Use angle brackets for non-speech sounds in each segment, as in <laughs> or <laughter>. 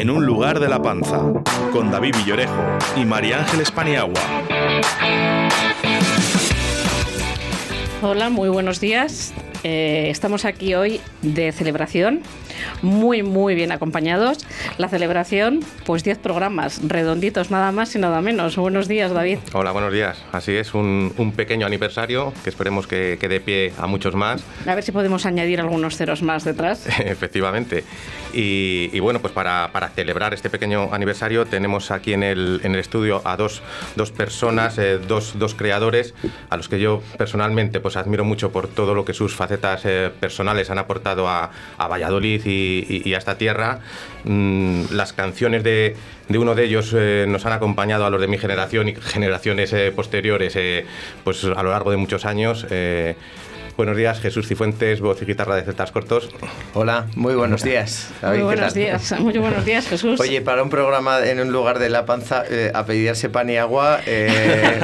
En un lugar de la panza, con David Villorejo y María Ángeles Paniagua. Hola, muy buenos días. Eh, estamos aquí hoy de celebración, muy, muy bien acompañados. La celebración, pues 10 programas, redonditos, nada más y nada menos. Buenos días, David. Hola, buenos días. Así es, un, un pequeño aniversario que esperemos que, que dé pie a muchos más. A ver si podemos añadir algunos ceros más detrás. <laughs> Efectivamente. Y, y, bueno, pues para, para, celebrar este pequeño aniversario tenemos aquí en el, en el estudio a dos, dos personas, eh, dos, dos, creadores, a los que yo personalmente pues admiro mucho por todo lo que sus facetas eh, personales han aportado a, a Valladolid y, y, y, a esta tierra. Mm, las canciones de, uno de ellos eh, nos han acompañado a los de mi generación y generaciones eh, posteriores pues a lo largo de muchos años. Buenos días, Jesús Cifuentes, voz y guitarra de Celtas Cortos. Hola, muy buenos días. David, muy buenos días, <laughs> muy buenos días, Jesús. Oye, para un programa en un lugar de La Panza, eh, apellidarse pan y agua eh,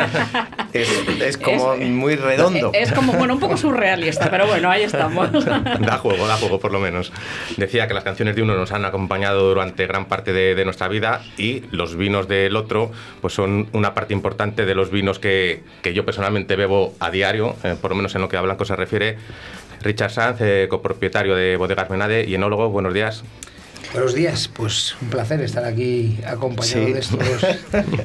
es, es, como es, muy redondo. Es, como, bueno, un poco surrealista, pero bueno, ahí estamos. <laughs> da juego, da juego por lo menos. Decía que las canciones de uno nos han acompañado durante gran parte de, de nuestra vida y los vinos del otro pues son una parte importante de los vinos que, que yo personalmente bebo a diario, eh, por lo menos en lo que hablan cosas refiere. Richard Sanz, eh, copropietario de Bodegas Menade y enólogo, buenos días. Buenos días, pues un placer estar aquí acompañado sí. de estos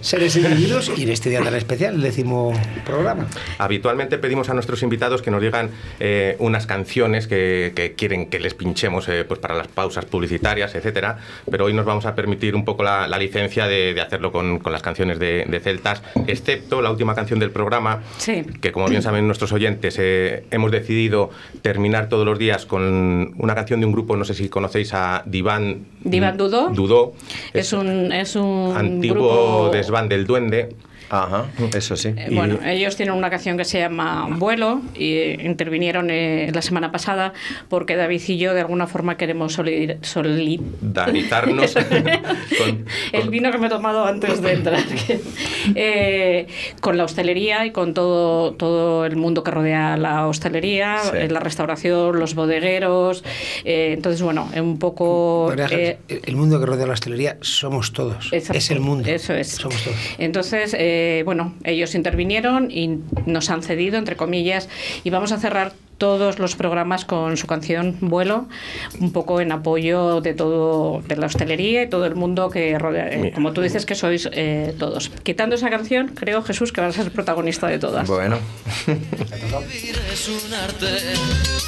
seres individuos y en este día tan especial, el décimo programa. Habitualmente pedimos a nuestros invitados que nos digan eh, unas canciones que, que, quieren que les pinchemos eh, pues para las pausas publicitarias, etcétera, pero hoy nos vamos a permitir un poco la, la licencia de, de, hacerlo con, con las canciones de, de, Celtas, excepto la última canción del programa, sí. que como bien saben nuestros oyentes, eh, hemos decidido terminar todos los días con una canción de un grupo, no sé si conocéis a Diván Divan Dudó. Dudó. Es, es, un, es un antiguo grupo... desván del duende. Ajá, eso sí. Eh, bueno, y... ellos tienen una canción que se llama Vuelo y intervinieron eh, la semana pasada porque David y yo de alguna forma queremos solidarizarnos <laughs> con, el vino que me he tomado antes de entrar <laughs> eh, con la hostelería y con todo, todo el mundo que rodea la hostelería, sí. la restauración, los bodegueros. Eh, entonces, bueno, un poco... El mundo que rodea la hostelería somos todos. Exacto, es el mundo. Eso es. Somos todos. Entonces, eh, bueno, ellos intervinieron y nos han cedido, entre comillas, y vamos a cerrar todos los programas con su canción Vuelo, un poco en apoyo de todo, de la hostelería y todo el mundo que rodea, eh, como tú dices que sois eh, todos. Quitando esa canción, creo, Jesús, que vas a ser protagonista de todas. Bueno. es un arte,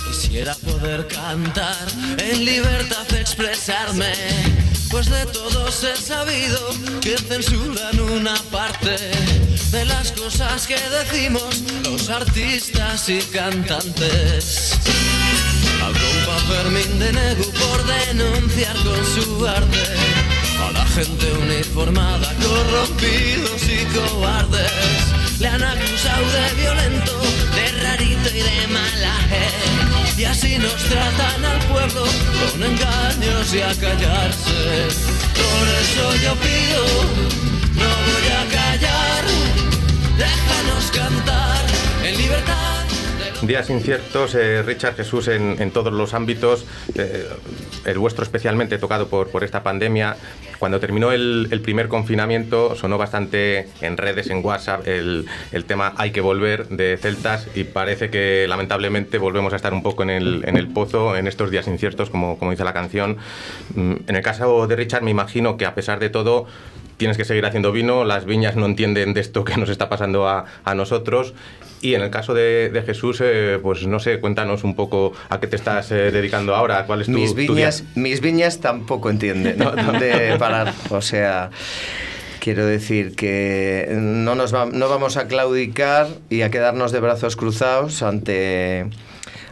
quisiera poder cantar, en libertad expresarme, pues de todos he sabido que censuran una parte de las cosas que decimos los artistas y cantantes. Al compa Fermín de Negu por denunciar con su arte a la gente uniformada, corrompidos y cobardes. Le han acusado de violento, de rarito y de malaje. Y así nos tratan al pueblo engaños y a callarse. Por eso yo pido, Días inciertos, eh, Richard Jesús, en, en, todos los ámbitos, eh, el vuestro especialmente tocado por, por esta pandemia. Cuando terminó el, el, primer confinamiento sonó bastante en redes, en WhatsApp, el, el, tema Hay que volver de Celtas y parece que lamentablemente volvemos a estar un poco en el, en el pozo en estos días inciertos, como, como dice la canción. Mm, en el caso de Richard me imagino que a pesar de todo tienes que seguir haciendo vino, las viñas no entienden de esto que nos está pasando a, a nosotros. Y en el caso de, de Jesús, eh, pues no sé, cuéntanos un poco a qué te estás eh, dedicando ahora, cuál es tu Mis viñas, tu mis viñas tampoco entienden ¿no? <laughs> dónde parar, o sea... Quiero decir que no, nos va, no vamos a claudicar y a quedarnos de brazos cruzados ante,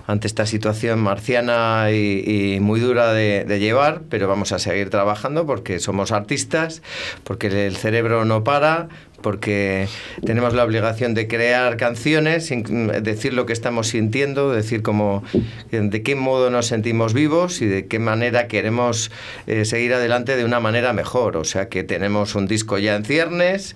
ante esta situación marciana y, muy dura de, de, llevar, pero vamos a seguir trabajando porque somos artistas, porque el cerebro no para, porque tenemos la obligación de crear canciones, decir lo que estamos sintiendo, decir cómo, de qué modo nos sentimos vivos y de qué manera queremos eh, seguir adelante de una manera mejor. O sea que tenemos un disco ya en ciernes,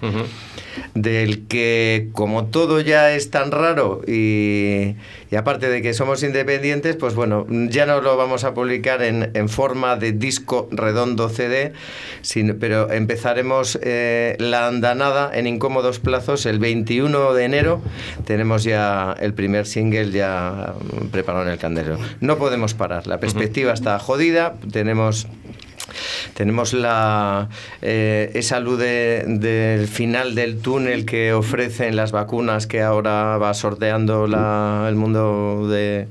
del que como todo ya es tan raro y, y, aparte de que somos independientes, pues bueno, ya no lo vamos a publicar en, en forma de disco redondo CD, sino, pero empezaremos eh, la andanada en incómodos plazos el 21 de enero. Tenemos ya el primer single ya preparado en el candelo. No podemos parar, la perspectiva está jodida, tenemos tenemos la, eh, esa luz del final del túnel que ofrecen las vacunas que ahora va sorteando el mundo de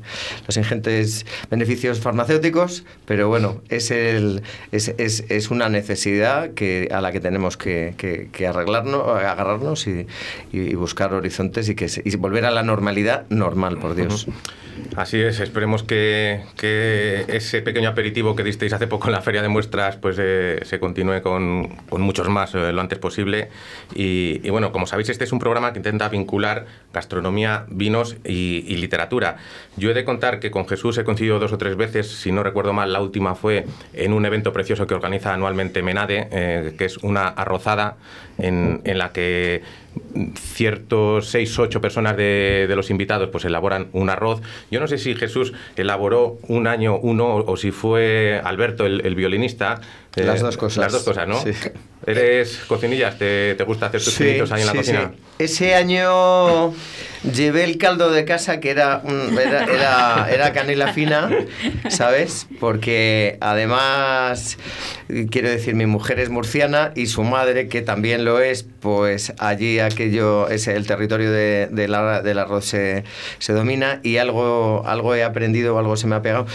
los ingentes beneficios farmacéuticos, pero bueno, es, el, es, es, es una necesidad que, a la que tenemos que, que, arreglarnos, agarrarnos y, y, buscar horizontes y, que, y volver a la normalidad normal, por Dios. Así es, esperemos que, que, ese pequeño aperitivo que disteis hace poco en la feria de muestras pues eh, se continúe con, con, muchos más eh, lo antes posible. Y, y, bueno, como sabéis, este es un programa que intenta vincular gastronomía, vinos y, y, literatura. Yo he de contar que con Jesús he coincidido dos o tres veces, si no recuerdo mal, la última fue en un evento precioso que organiza anualmente Menade, eh, que es una arrozada en, en la que ciertos seis, ocho personas de, de, los invitados pues elaboran un arroz. Yo no sé si Jesús elaboró un año uno o si fue Alberto, el, el violinista. Las dos cosas. Las dos cosas, ¿no? Sí. ¿Eres cocinillas? ¿Te, ¿Te, gusta hacer tus sí, ahí en la sí, cocina? Sí. Ese año llevé el caldo de casa que era, era, era, era, canela fina, ¿sabes? Porque además, quiero decir, mi mujer es murciana y su madre, que también lo es, pues allí aquello, es el territorio de, de la, del arroz se, se, domina y algo, algo he aprendido o algo se me ha pegado.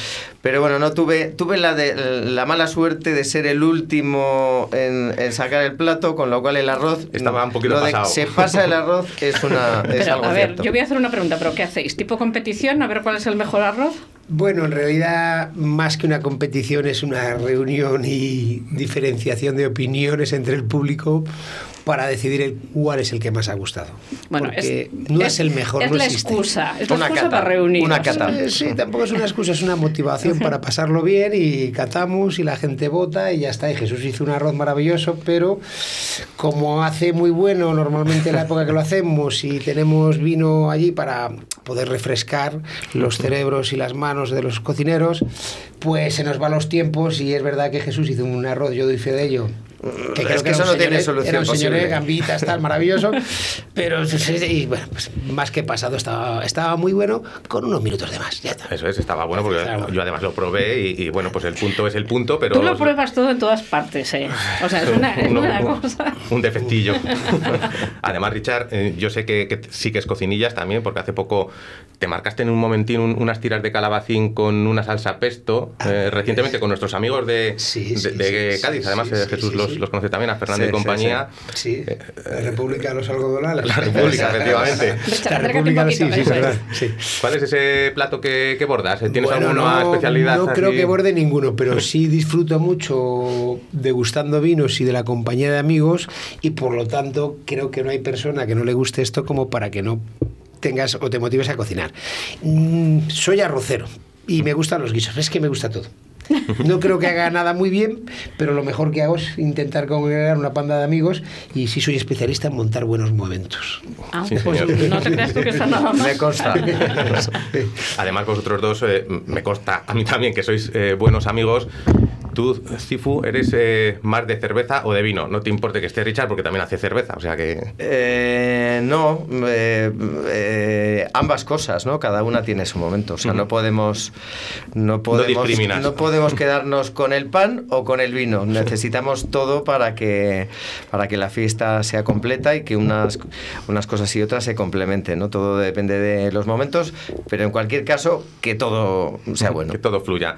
Pero bueno, no tuve, tuve la, de, la mala suerte de ser el último en, en sacar el plato, con lo cual el arroz estaba un poquito de, pasado. Se pasa el arroz es, una, es pero, algo A ver, cierto. yo voy a hacer una pregunta, pero ¿qué hacéis? ¿Tipo competición? A ver cuál es el mejor arroz. Bueno, en realidad, más que una competición, es una reunión y diferenciación de opiniones entre el público para decidir el, cuál es el que más ha gustado. Bueno, Porque es, no es, es, el mejor. Es no la existe. excusa. Es la Una excusa cata, para reunirnos. una cata. Sí, tampoco es una excusa, es una motivación <laughs> para pasarlo bien y catamos y la gente vota y ya está. Y Jesús hizo un arroz maravilloso, pero como hace muy bueno normalmente en la época que lo hacemos y tenemos vino allí para poder refrescar los cerebros y las manos de los cocineros, pues se nos van los tiempos y es verdad que Jesús hizo un arroz, yo doy fe de ello. Que creo es que, que eso no tiene solución era un señor gambitas, tal, maravilloso. <laughs> pero y, bueno, pues, más que pasado, estaba, estaba muy bueno con unos minutos de más. Ya está. Eso es, estaba bueno porque claro. yo además lo probé y, y, bueno, pues el punto es el punto, pero... Tú lo pruebas todo en todas partes, ¿eh? O sea, es <laughs> una, es un, una un, cosa... Un defectillo. <laughs> además, Richard, eh, yo sé que, que, sí que es cocinillas también, porque hace poco te marcaste en un momentín un, unas tiras de calabacín con una salsa pesto, eh, recientemente con nuestros amigos de, sí, de, de sí, Cádiz, sí, además eh, Jesús los, los, conoce también, a Fernando y compañía. Sí, la República de los Algodonales. La República, efectivamente. La República, sí, sí, verdad. Sí. ¿Cuál es ese plato que, que bordas? ¿Tienes bueno, alguna no, especialidad? No así? creo que borde ninguno, pero sí disfruto mucho degustando vinos y de la compañía de amigos y por lo tanto creo que no hay persona que no le guste esto como para que no tengas o te motives a cocinar. Mm, soy arrocero y me gustan los guisos, es que me gusta todo. No creo que haga nada muy bien, pero lo mejor que hago es intentar congregar una panda de amigos y sí soy especialista en montar buenos momentos. Ah, sí, pues no te creas tú que está nada más. Me consta. <laughs> Además, vosotros dos, eh, me consta a mí también que sois eh, buenos amigos. Tú, Cifu, eres eh, más de cerveza o de vino. No te importe que esté Richard porque también hace cerveza, o sea que... Eh, no, eh, ambas cosas, ¿no? Cada una tiene su momento. O sea, no podemos... No podemos, no, no podemos quedarnos con el pan o con el vino. Necesitamos todo para que, para que la fiesta sea completa y que unas, unas cosas y otras se complementen, ¿no? Todo depende de los momentos, pero en cualquier caso, que todo sea bueno. Que todo fluya.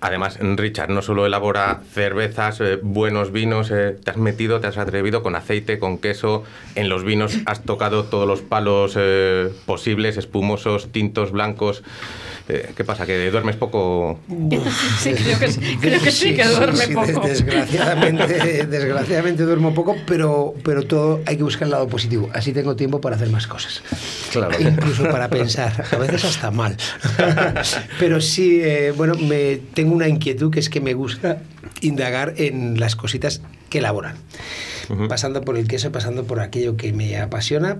Además, Richard no solo elabora cervezas, eh, buenos vinos, eh, te has metido, te has atrevido con aceite, con queso. En los vinos has tocado todos los palos eh, posibles, espumosos, tintos, blancos. Eh, ¿Qué pasa? ¿Que duermes poco? <laughs> sí, <laughs> creo que, creo que sí, que duerme sí, poco. Desgraciadamente, <laughs> desgraciadamente duermo poco, pero, pero todo hay que buscar el lado positivo. Así tengo tiempo para hacer más cosas. Claro. Incluso para pensar. A veces hasta mal. Pero sí, eh, bueno, me, tengo una inquietud que es que me gusta indagar en las cositas que elaboran. Pasando por el queso, pasando por aquello que me apasiona,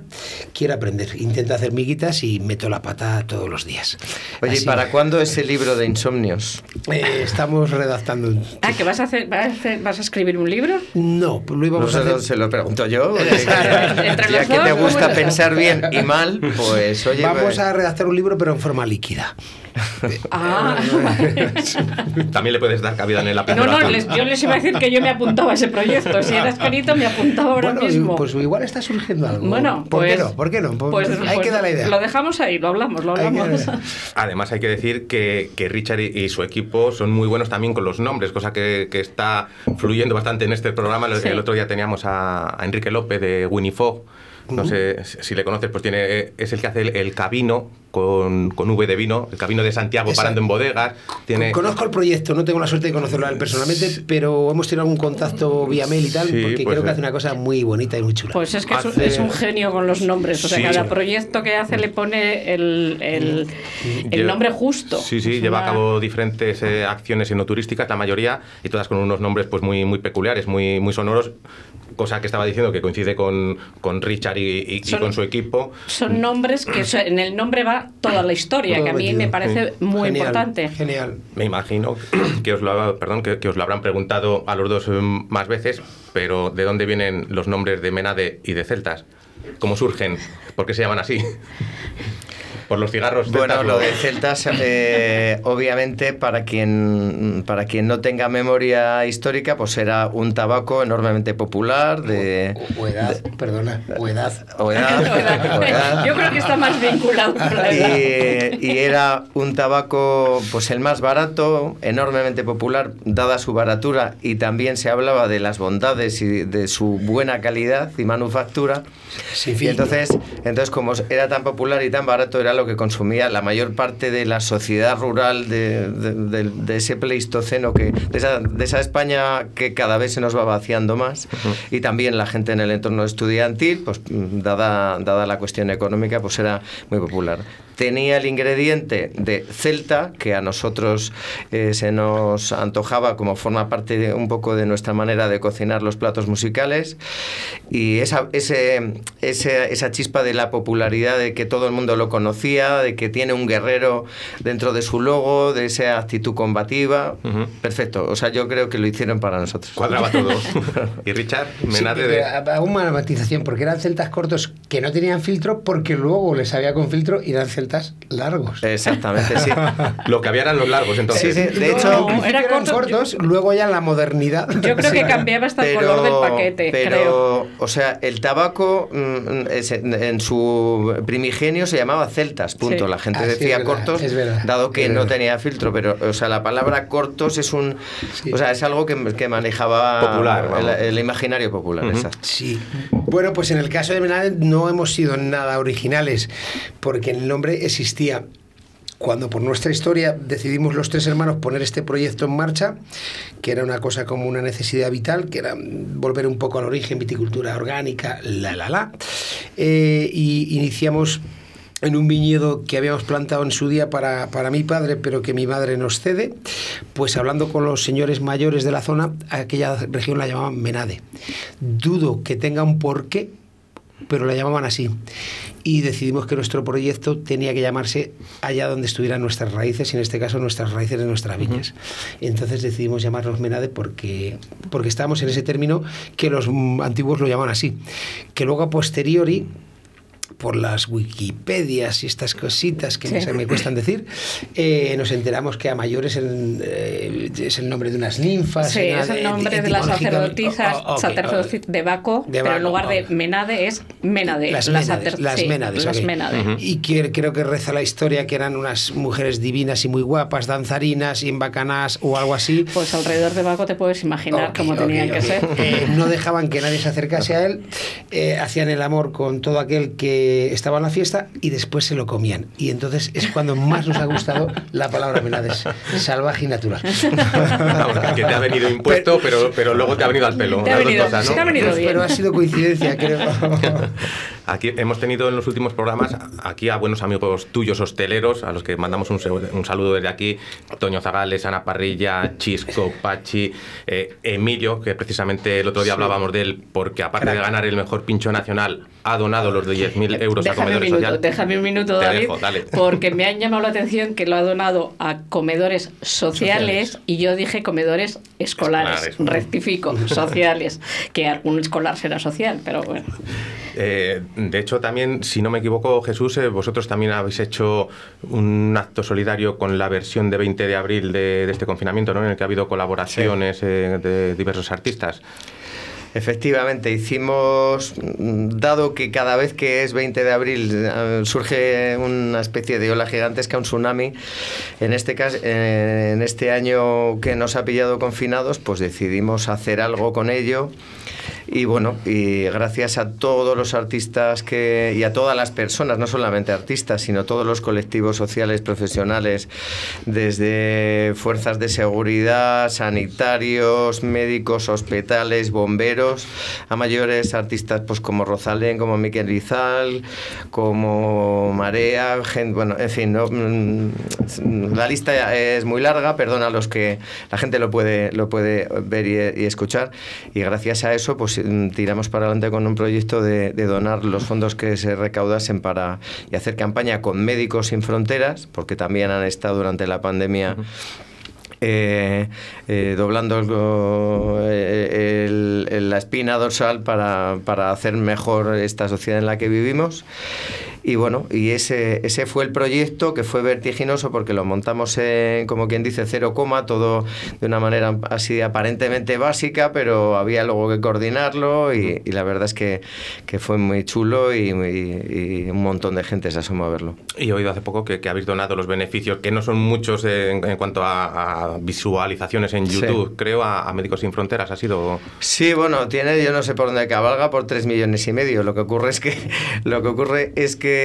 quiero aprender. Intento hacer miguitas y meto la pata todos los días. Oye, ¿y para cuándo ese libro de insomnios? Eh, estamos redactando un... Ah, ¿que vas a, hacer, vas, a hacer- vas a escribir un libro? No, pues lo íbamos No a hacer... se lo pregunto yo. <laughs> Entre ya los que dos, te gusta pensar bien y mal, pues oye. Vamos pues- a redactar un libro, pero en forma líquida. Ah, <laughs> También le puedes dar cabida en el lápiz. no, no, les- yo les iba a decir que yo me apuntaba a ese proyecto. Si era escrito, me apuntaba ahora Bueno, mismo. pues igual está surgiendo algo. bueno, ¿por pues, qué no? ¿Por qué no? Pues, hay pues que dar la idea. Lo dejamos ahí, lo hablamos, lo Hay hablamos. <laughs> Además hay que decir que, que Richard y, y su equipo son muy buenos también con los nombres, cosa que, que está fluyendo bastante en este programa. El, Sí. el otro día teníamos a, a Enrique López de Winnie Fogg. No sé si si le conoces, pues tiene, es el que hace el, el cabino con, con V de vino, el cabino de Santiago parando en bodegas. Tiene, Conozco el proyecto, no tengo la suerte de conocerlo a él personalmente, pero hemos tenido algún contacto vía mail y tal, Sí, porque pues, creo que hace una cosa muy bonita y muy chula. Pues es que es un, Hace- es un genio con los nombres. O sea, Sí. cada proyecto que hace le pone el, el, el Lleva- nombre justo. Sí, sí, Es lleva a cabo diferentes eh, acciones enoturísticas, la mayoría, y todas con unos nombres pues muy, muy peculiares, muy, muy sonoros, cosa que estaba diciendo que coincide con, con Richard y, y- con su equipo. Son nombres que en el nombre va toda la historia, Todo que a mí metido. me parece muy Genial, importante. Genial. Me imagino que os lo, perdón, que, que os lo habrán preguntado a los dos eh, más veces, pero ¿de dónde vienen los nombres de Menade y de Celtas? ¿Cómo surgen? ¿Por qué se llaman así? Por los cigarros. Bueno, celtas, lo de celtas, eh, obviamente, para quien, para quien no tenga memoria histórica, pues era un tabaco enormemente popular de... O, o edad, perdona, o edad. <laughs> o edad, o edad. Yo creo que está más vinculado con la edad. Y, y era un tabaco, pues el más barato, enormemente popular, dada su baratura, y también se hablaba de las bondades y de su buena calidad y manufactura. Sin Y entonces, entonces, como era tan popular y tan barato, era lo que consumía la mayor parte de la sociedad rural de, de- de- de ese pleistoceno, que, de, esa, de esa España que cada vez se nos va vaciando más, y también la gente en el entorno estudiantil, pues dada, dada la cuestión económica, pues era muy popular. Tenía el ingrediente de celta, que a nosotros eh, se nos antojaba como forma parte de, un poco de nuestra manera de cocinar los platos musicales, y esa, ese, ese- esa chispa de la popularidad, de que todo el mundo lo conocía, de que tiene un guerrero dentro de su logo, de esa actitud combativa. Ujú. Perfecto. O sea, yo creo que lo hicieron para nosotros. Cuadraba todo. <laughs> y Richard, Sí, Menade pero de... hago una matización, porque eran celtas cortos que no tenían filtro, porque luego les había con filtro y eran celtas largos. Exactamente, sí. <laughs> Lo que había eran los largos, entonces. Sí, sí, de No, hecho- Era eran corto- cortos, luego ya en la modernidad. Yo creo que cambiaba hasta el color del paquete, pero, creo. o sea, el tabaco mm, es- en, su primigenio se llamaba celtas, punto. Sí. La gente Ah, sí, decía es verdad, cortos, es verdad, dado que no tenía filtro, pero, o sea, la palabra cortos es un, Sí. o sea, es algo que, que manejaba Popular, el, el imaginario popular. Ujú. exacto. Sí. Bueno, pues en el caso de Menade no hemos sido nada originales, porque el nombre existía. Cuando por nuestra historia decidimos los tres hermanos poner este proyecto en marcha, que era una cosa como una necesidad vital, que era volver un poco al origen, viticultura orgánica, la, la, la, eh, y iniciamos en un viñedo que habíamos plantado en su día para, para mi padre, pero que mi madre nos cede, pues hablando con los señores mayores de la zona, aquella región la llamaban Menade. Dudo que tenga un porqué, pero la llamaban así. Y decidimos que nuestro proyecto tenía que llamarse allá donde estuvieran nuestras raíces, y en este caso nuestras raíces de nuestras viñas. Entonces decidimos llamarnos Menade porque, porque estábamos en ese término que los antiguos lo llaman así. Que luego a posteriori por las Wikipedias y estas cositas que Sí. me- se me cuestan decir, eh, nos enteramos que a mayores el, eh, es el nombre de unas ninfas. Sí, es el de- nombre de, las etimológica- sacerdotisas Oh, ok, sacerdotis- de Baco, De pero en Baco, lugar de. Menade es Menade. Las la Ménades, sacer- las sí, Ménades, las ok. Ménade. Y que, creo que reza la historia que eran unas mujeres divinas y muy guapas, danzarinas y en bacanás o algo así. Pues alrededor de Baco te puedes imaginar cómo tenían que ser. Eh, no dejaban que nadie se acercase a él, eh, hacían el amor con todo aquel que eh, estaba en la fiesta y después se lo comían. Y entonces es cuando más nos ha gustado la palabra Melades, salvaje y natural. Vamos, que te ha venido impuesto, pero, pero luego te ha venido al pelo. Te ha venido- cosas, ¿no? te ha venido bien. Pero ha sido coincidencia, creo. <laughs> Aquí hemos tenido en los últimos programas aquí a buenos amigos tuyos hosteleros, a los que mandamos un, saludo desde aquí, Toño Zagales, Ana Parrilla, Chisco, Pachi, eh, Emilio, que precisamente el otro día hablábamos de él, porque aparte de ganar el mejor pincho nacional, ha donado los de 10.000 euros a Déjame comedores minuto, sociales. déjame un minuto, David, dejo, dale. porque me han llamado la atención que lo ha donado a comedores sociales, Sociales. y yo dije comedores escolares, rectifico, <laughs> sociales, que algún escolar será social, pero bueno. Eh, de hecho, también, si no me equivoco, Jesús, eh, vosotros también habéis hecho un acto solidario con la versión de 20 de abril de, de este confinamiento, ¿no? en el que ha habido colaboraciones eh, de diversos artistas. Efectivamente, hicimos, dado que cada vez que es 20 de abril eh, surge una especie de ola gigantesca, un tsunami, en este caso, en este año que nos ha pillado confinados, pues decidimos hacer algo con ello. Y bueno, y gracias a todos los artistas que, y a todas las personas, no solamente artistas, sino todos los colectivos sociales, profesionales, desde fuerzas de seguridad, sanitarios, médicos, hospitales, bomberos, a mayores artistas pues como Rosalén, como Miquel Rizal, como Marea, gen- bueno, en fin, ¿no? Mm, la lista es muy larga, perdona a los que la gente lo puede, lo puede ver y, y escuchar, y gracias a eso pues mm, tiramos para adelante con un proyecto de, de donar los fondos que se recaudasen para y hacer campaña con Médicos Sin Fronteras, porque también han estado durante la pandemia eh, eh, doblando el- el- el- la espina dorsal para, para hacer mejor esta sociedad en la que vivimos. Y bueno, y ese, ese fue el proyecto que fue vertiginoso porque lo montamos en, como quien dice, cero coma, todo de una manera así aparentemente básica, pero había luego que coordinarlo y, y la verdad es que, que fue muy chulo y, y- y un montón de gente se asomó a verlo. Y he oído hace poco que, que habéis donado los beneficios, que no son muchos en, en cuanto a, a visualizaciones en Sí. YouTube, creo, a, a Médicos Sin Fronteras. Ha sido... Sí, bueno, tiene, yo no sé por dónde cabalga, por 3 millones y medio. Lo que ocurre es que <laughs> lo que ocurre es que,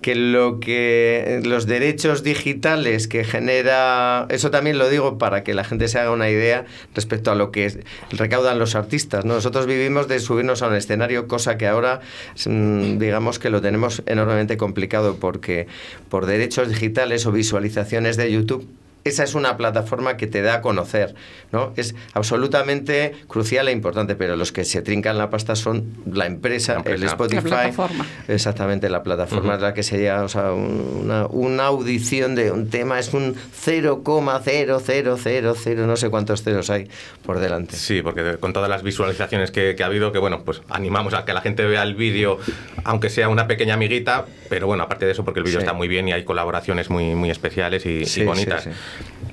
que lo que los derechos digitales que genera, eso también lo digo para que la gente se haga una idea respecto a lo que recaudan los artistas. ¿no? Nosotros vivimos de subirnos a un escenario, cosa que ahora mm, digamos que lo tenemos enormemente complicado porque por derechos digitales o visualizaciones de YouTube esa es una plataforma que te da a conocer, ¿no? Es absolutamente crucial e importante, pero los que se trincan la pasta son la empresa, La empresa. el Spotify. La plataforma. Exactamente, la plataforma es la que se llama, o sea, una, una audición de un tema es un 0,0000, no sé cuántos ceros hay por delante. Sí, porque con todas las visualizaciones que, que ha habido, que bueno, pues animamos a que la gente vea el vídeo, aunque sea una pequeña amiguita, pero bueno, aparte de eso, porque el vídeo Sí. está muy bien y hay colaboraciones muy, muy especiales y, sí, bonitas. sí.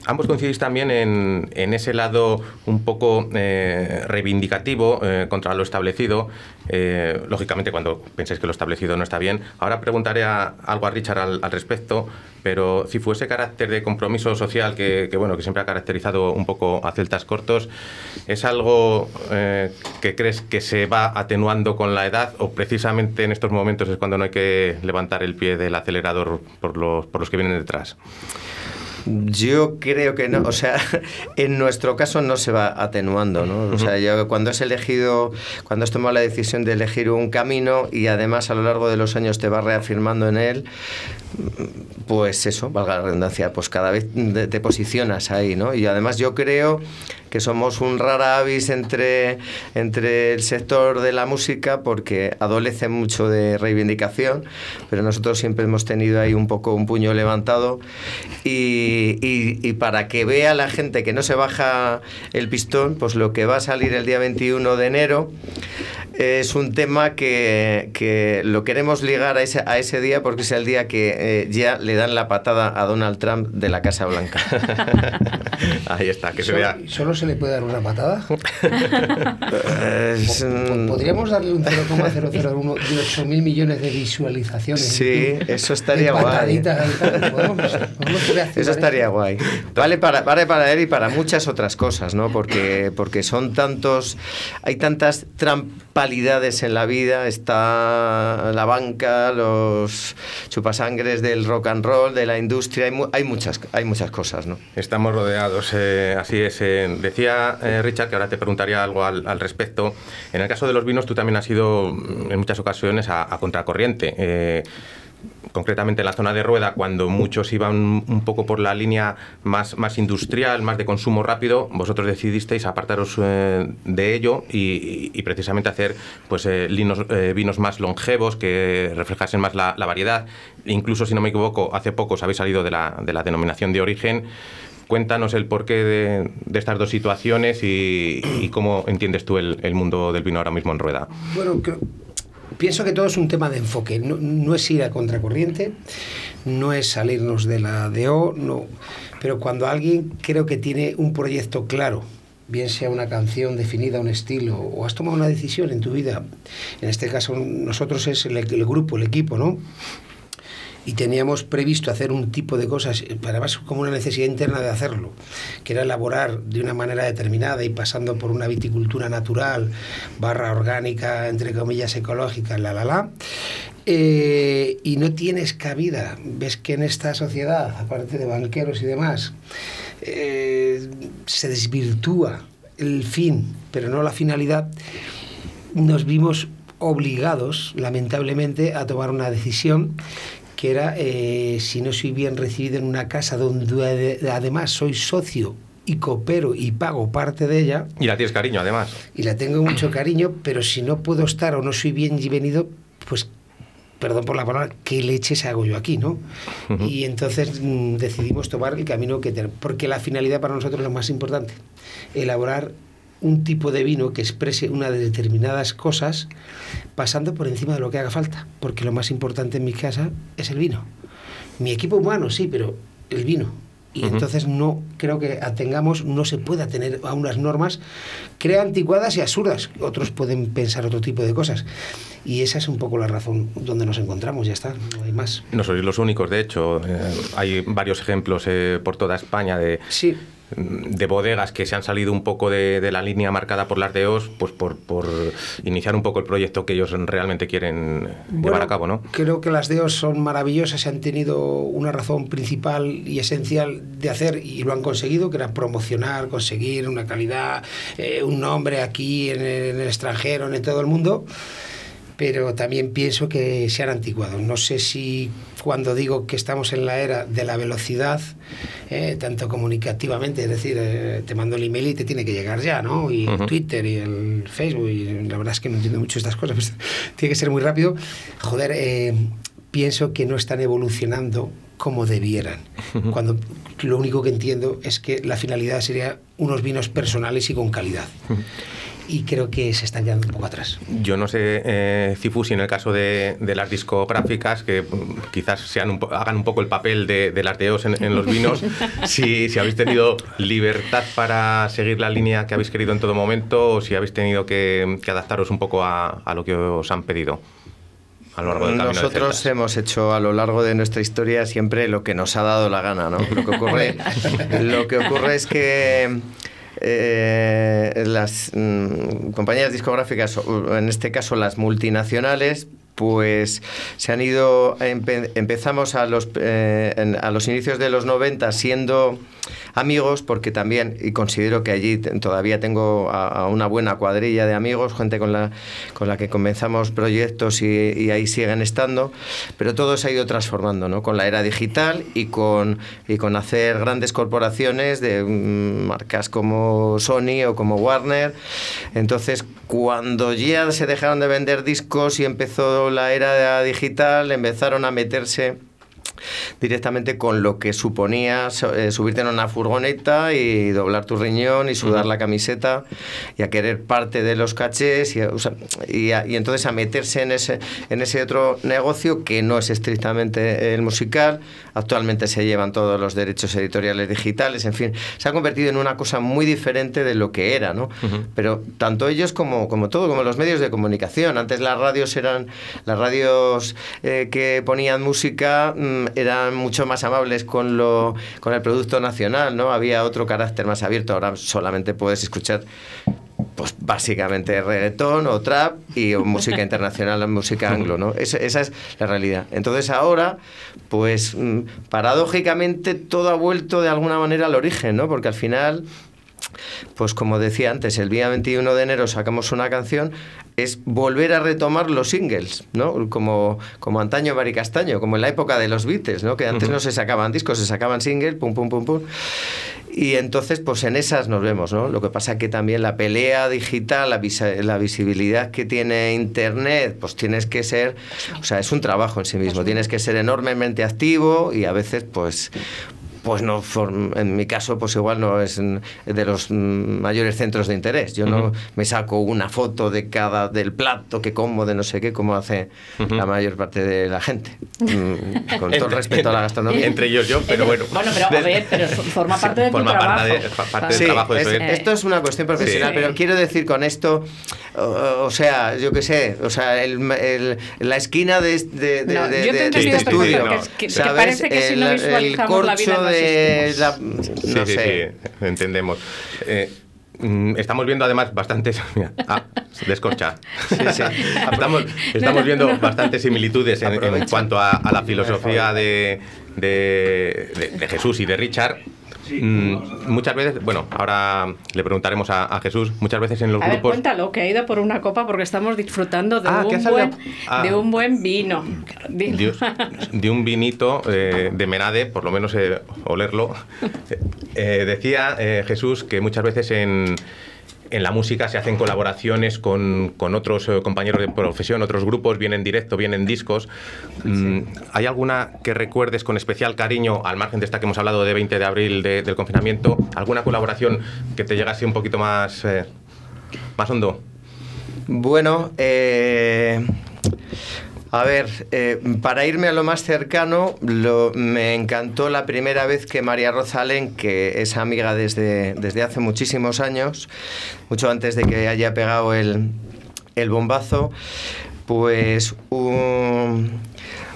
Ambos coincidís también en, en ese lado un poco eh, reivindicativo eh, contra lo establecido. Eh, lógicamente, cuando pensáis que lo establecido no está bien. Ahora preguntaré algo a Richard al, al respecto, pero si fuese carácter de compromiso social que, que, bueno, que siempre ha caracterizado un poco a Celtas Cortos, ¿es algo eh, que crees que se va atenuando con la edad o precisamente en estos momentos es cuando no hay que levantar el pie del acelerador por los, por los que vienen detrás? Yo creo que no, o sea, <laughs> en nuestro caso no se va atenuando, ¿no? O sea, yo cuando has elegido, cuando has tomado la decisión de elegir un camino y además a lo largo de los años te vas reafirmando en él, pues eso, valga la redundancia, pues cada vez te posicionas ahí, ¿no? Y además yo creo que somos un rara avis entre, entre el sector de la música porque adolece mucho de reivindicación, pero nosotros siempre hemos tenido ahí un poco un puño levantado y, y- y para que vea la gente que no se baja el pistón, pues lo que va a salir el día 21 de enero es un tema que, que lo queremos ligar a ese, a ese día porque es el día que eh, ya le dan la patada a Donald Trump de la Casa Blanca. <laughs> Ahí está, que se Solo, vea. ¿Solo se le puede dar una patada? <laughs> Podríamos darle un 0,001 de 8 mil millones de visualizaciones. Sí, eso estaría guay. Podemos- podemos Eso estaría eso. guay. Vale para, vale para él y para muchas otras cosas, ¿no? Porque, porque son tantos, hay tantas trampas rivalidades en la vida, está la banca, los chupasangres del rock and roll, de la industria, hay, muchas, hay muchas cosas, ¿no? Estamos rodeados, eh, así es. Eh, decía eh, Richard que ahora te preguntaría algo al, respecto. En el caso de los vinos, tú también has ido en muchas ocasiones a, a contracorriente concretamente en la zona de Rueda, cuando muchos iban un poco por la línea más, más industrial, más de consumo rápido, vosotros decidisteis apartaros eh, de ello y, precisamente hacer pues, eh, eh, vinos más longevos que reflejasen más la, variedad. Incluso, si no me equivoco, hace poco os habéis salido de la, de la denominación de origen. Cuéntanos el porqué de, estas dos situaciones y, y, cómo entiendes tú el, el mundo del vino ahora mismo en Rueda. Bueno, pienso que todo es un tema de enfoque. No, no, es ir a contracorriente, no es salirnos de la DO, no. Pero cuando alguien creo que tiene un proyecto claro, bien sea una canción definida, un estilo, o has tomado una decisión en tu vida, en este caso nosotros es el, el grupo, el equipo, ¿no? Y teníamos previsto hacer un tipo de cosas, además como una necesidad interna de hacerlo, que era elaborar de una manera determinada y pasando por una viticultura natural, barra orgánica, entre comillas ecológica, la la la. Eh, y no tienes cabida. Ves que en esta sociedad, aparte de banqueros y demás, eh, se desvirtúa el fin, pero no la finalidad. Nos vimos obligados, lamentablemente, a tomar una decisión que era eh, si no soy bien recibido en una casa donde además soy socio y coopero y pago parte de ella. Y la tienes cariño, además. Y la tengo mucho <clears throat> cariño, pero si no puedo estar o no soy bien venido, pues perdón por la palabra, ¿qué leches hago yo aquí, no? Uh -huh. Y entonces mmm, decidimos tomar el camino que tenemos, porque la finalidad para nosotros es lo más importante, elaborar un tipo de vino que exprese una de determinadas cosas pasando por encima de lo que haga falta, porque lo más importante en mi casa es el vino. Mi equipo humano sí, pero el vino. Y uh -huh. entonces no creo que atengamos, no se pueda tener a unas normas, crea anticuadas y absurdas. Otros pueden pensar otro tipo de cosas. Y esa es un poco la razón donde nos encontramos, ya está, no hay más. No sois los únicos, de hecho, eh, hay varios ejemplos eh, por toda España de... Sí de bodegas que se han salido un poco de, de la línea marcada por las DEOs, pues por, por, iniciar un poco el proyecto que ellos realmente quieren bueno, llevar a cabo, ¿no? Creo que las DEOs son maravillosas, han tenido una razón principal y esencial de hacer y lo han conseguido, que era promocionar, conseguir una calidad, eh, un nombre aquí en el, en el extranjero, en todo el mundo pero también pienso que se han anticuado. No sé si cuando digo que estamos en la era de la velocidad, eh, tanto comunicativamente, es decir, eh, te mando el email y te tiene que llegar ya, ¿no? Y uh -huh. Twitter y el Facebook, y la verdad es que no entiendo mucho estas cosas, pues, <laughs> tiene que ser muy rápido. Joder, eh, pienso que no están evolucionando como debieran. Cuando lo único que entiendo es que la finalidad sería unos vinos personales y con calidad. Y creo que se están quedando un poco atrás. Yo no sé, eh, Cifu, si en el caso de, de, las discográficas, que quizás sean un, hagan un poco el papel de, de las deos en, en los vinos, <laughs> si, si, habéis tenido libertad para seguir la línea que habéis querido en todo momento o si habéis tenido que, que adaptaros un poco a, a lo que os han pedido. A lo largo del Nosotros hemos hecho a lo largo de nuestra historia siempre lo que nos ha dado la gana, ¿no? Lo que ocurre, <laughs> lo que ocurre es que eh, las mm, compañías discográficas, en este caso las multinacionales, pues se han ido, empe empezamos a los, eh, en, a los inicios de los 90 siendo amigos, porque también, y considero que allí todavía tengo a, una buena cuadrilla de amigos, gente con la, con la que comenzamos proyectos y, y, ahí siguen estando, pero todo se ha ido transformando, ¿no? Con la era digital y con, y con hacer grandes corporaciones de um, marcas como Sony o como Warner. Entonces, cuando ya se dejaron de vender discos y empezó la era digital, empezaron a meterse directamente con lo que suponía eh, subirte en una furgoneta y doblar tu riñón y sudar uh -huh. la camiseta y a querer parte de los cachés y, sea, y, a, y, entonces a meterse en ese, en ese otro negocio que no es estrictamente el musical. Actualmente se llevan todos los derechos editoriales digitales, en fin, se ha convertido en una cosa muy diferente de lo que era, ¿no? Uh -huh. Pero tanto ellos como, como todo, como los medios de comunicación. Antes las radios eran, las radios eh, que ponían música mmm, eran mucho más amables con, lo, con el producto nacional, ¿no? Había otro carácter más abierto, ahora solamente puedes escuchar pues básicamente reggaetón o trap y música internacional, música anglo, ¿no? Esa, esa es la realidad. Entonces ahora, pues mm, paradójicamente todo ha vuelto de alguna manera al origen, ¿no? Porque al final pues como decía antes, el día 21 de enero sacamos una canción, es volver a retomar los singles, ¿no? Como, como antaño Castaño, como en la época de los Beatles, ¿no? Que antes no se sacaban discos, se sacaban singles, pum, pum, pum, pum. Y entonces, pues en esas nos vemos, ¿no? Lo que pasa que también la pelea digital, la, la visibilidad que tiene Internet, pues tienes que ser, o sea, es un trabajo en sí mismo, tienes que ser enormemente activo y a veces, pues, pues no, en mi caso, pues igual no es de los mayores centros de interés. Yo no me saco una foto de cada del plato que como, de no sé qué, como hace la mayor parte de la gente. Mm, con <laughs> todo el respeto a la gastronomía. Entre ellos yo, pero bueno. Bueno, pero a ver, pero <laughs> forma parte de tu forma trabajo. Parte, de, parte del sí, trabajo de es, esto es una cuestión profesional, Sí. pero quiero decir con esto, o, o sea, yo qué sé, o sea, el, el- la esquina de, de, de- No, de- yo te de he este estudio, perfecto, que es- que- que ¿sabes? parece que si no El- visualizamos la vida de existimos. la, Sí, no sí, sé. sí, entendemos. Eh, mm, estamos viendo además bastantes. <laughs> Mira, ah, descorcha. <laughs> Estamos, estamos viendo bastantes similitudes en, cuanto a, a la filosofía de, de- de- de Jesús y de Richard. Mm, muchas veces, bueno, ahora le preguntaremos a, a Jesús, muchas veces en los A ver, grupos. cuéntalo, que ha ido por una copa porque estamos disfrutando de, Ah, un, buen, ah. de un buen vino. Dios, de un vinito eh, de Menade, por lo menos eh, olerlo. <laughs> Eh, decía eh, Jesús que muchas veces en, en la música se hacen colaboraciones con, con otros eh, compañeros de profesión, otros grupos, vienen directo, vienen discos. Mm, ¿Hay alguna que recuerdes con especial cariño, al margen de esta que hemos hablado de 20 de abril de- del confinamiento? ¿Alguna colaboración que te llegase un poquito más, eh, más hondo? Bueno, eh, a ver, eh, para irme a lo más cercano, lo- me encantó la primera vez que María Rozalen, que es amiga desde, desde hace muchísimos años, mucho antes de que haya pegado el, el bombazo, pues un-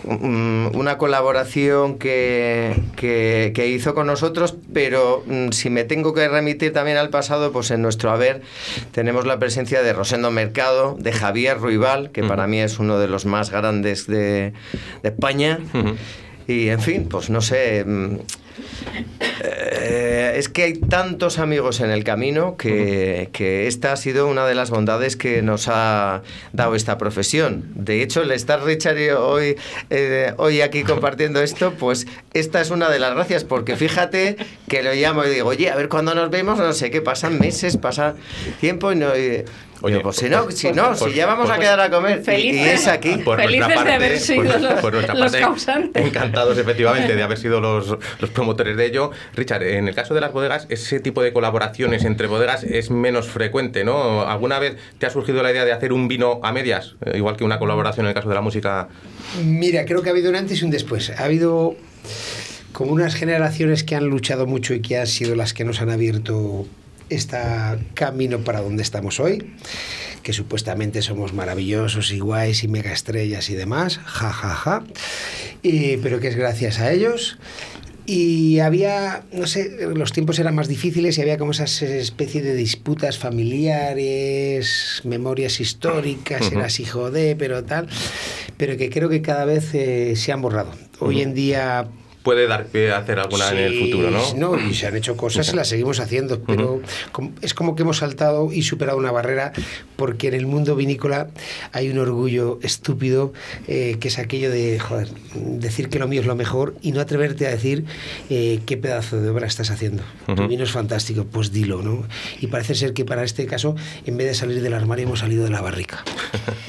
una colaboración que, que- que hizo con nosotros, pero mm, si me tengo que remitir también al pasado, pues en nuestro haber tenemos la presencia de Rosendo Mercado, de Javier Ruibal, que para mí es uno de los más grandes de, de España. Y en fin, pues no sé. Eh, es que hay tantos amigos en el camino que, que esta ha sido una de las bondades que nos ha dado esta profesión. De hecho, el estar Richard y hoy, eh, hoy aquí compartiendo esto, pues esta es una de las gracias, porque fíjate que lo llamo y digo, oye, a ver cuándo nos vemos, no sé qué, pasan meses, pasa tiempo y no... y- Oye, pues si no, pues- si no, pues- si ya vamos a pues- quedar a comer y- y, Felices. es aquí. Por Felices nuestra de haber sido por- los- por nuestra los parte, causantes. Encantados, efectivamente, de <laughs> haber sido los, los promotores de ello. Richard, en el caso de las bodegas, ese tipo de colaboraciones entre bodegas es menos frecuente, ¿no? ¿Alguna vez te ha surgido la idea de hacer un vino a medias? Eh, igual que una colaboración en el caso de la música. Mira, creo que ha habido un antes y un después. Ha habido como unas generaciones que han luchado mucho y que han sido las que nos han abierto este camino para donde estamos hoy, que supuestamente somos maravillosos y guays y mega estrellas y demás, ja, ja, ja, Y- pero que es gracias a ellos. Y había, no sé, los tiempos eran más difíciles y había como esas especie de disputas familiares, memorias históricas, eras hijo de, pero tal, pero que creo que cada vez eh, se han borrado. Hoy en día Puede dar pie a hacer alguna en el Sí, futuro, ¿no? y se han hecho cosas y las seguimos haciendo, pero com- es como que hemos saltado y superado una barrera, porque en el mundo vinícola hay un orgullo estúpido eh, que es aquello de joder, decir que lo mío es lo mejor y no atreverte a decir eh, qué pedazo de obra estás haciendo. Tu Ujú. vino es fantástico, pues dilo, ¿no? Y parece ser que para este caso, en vez de salir del armario, hemos salido de la barrica. <laughs>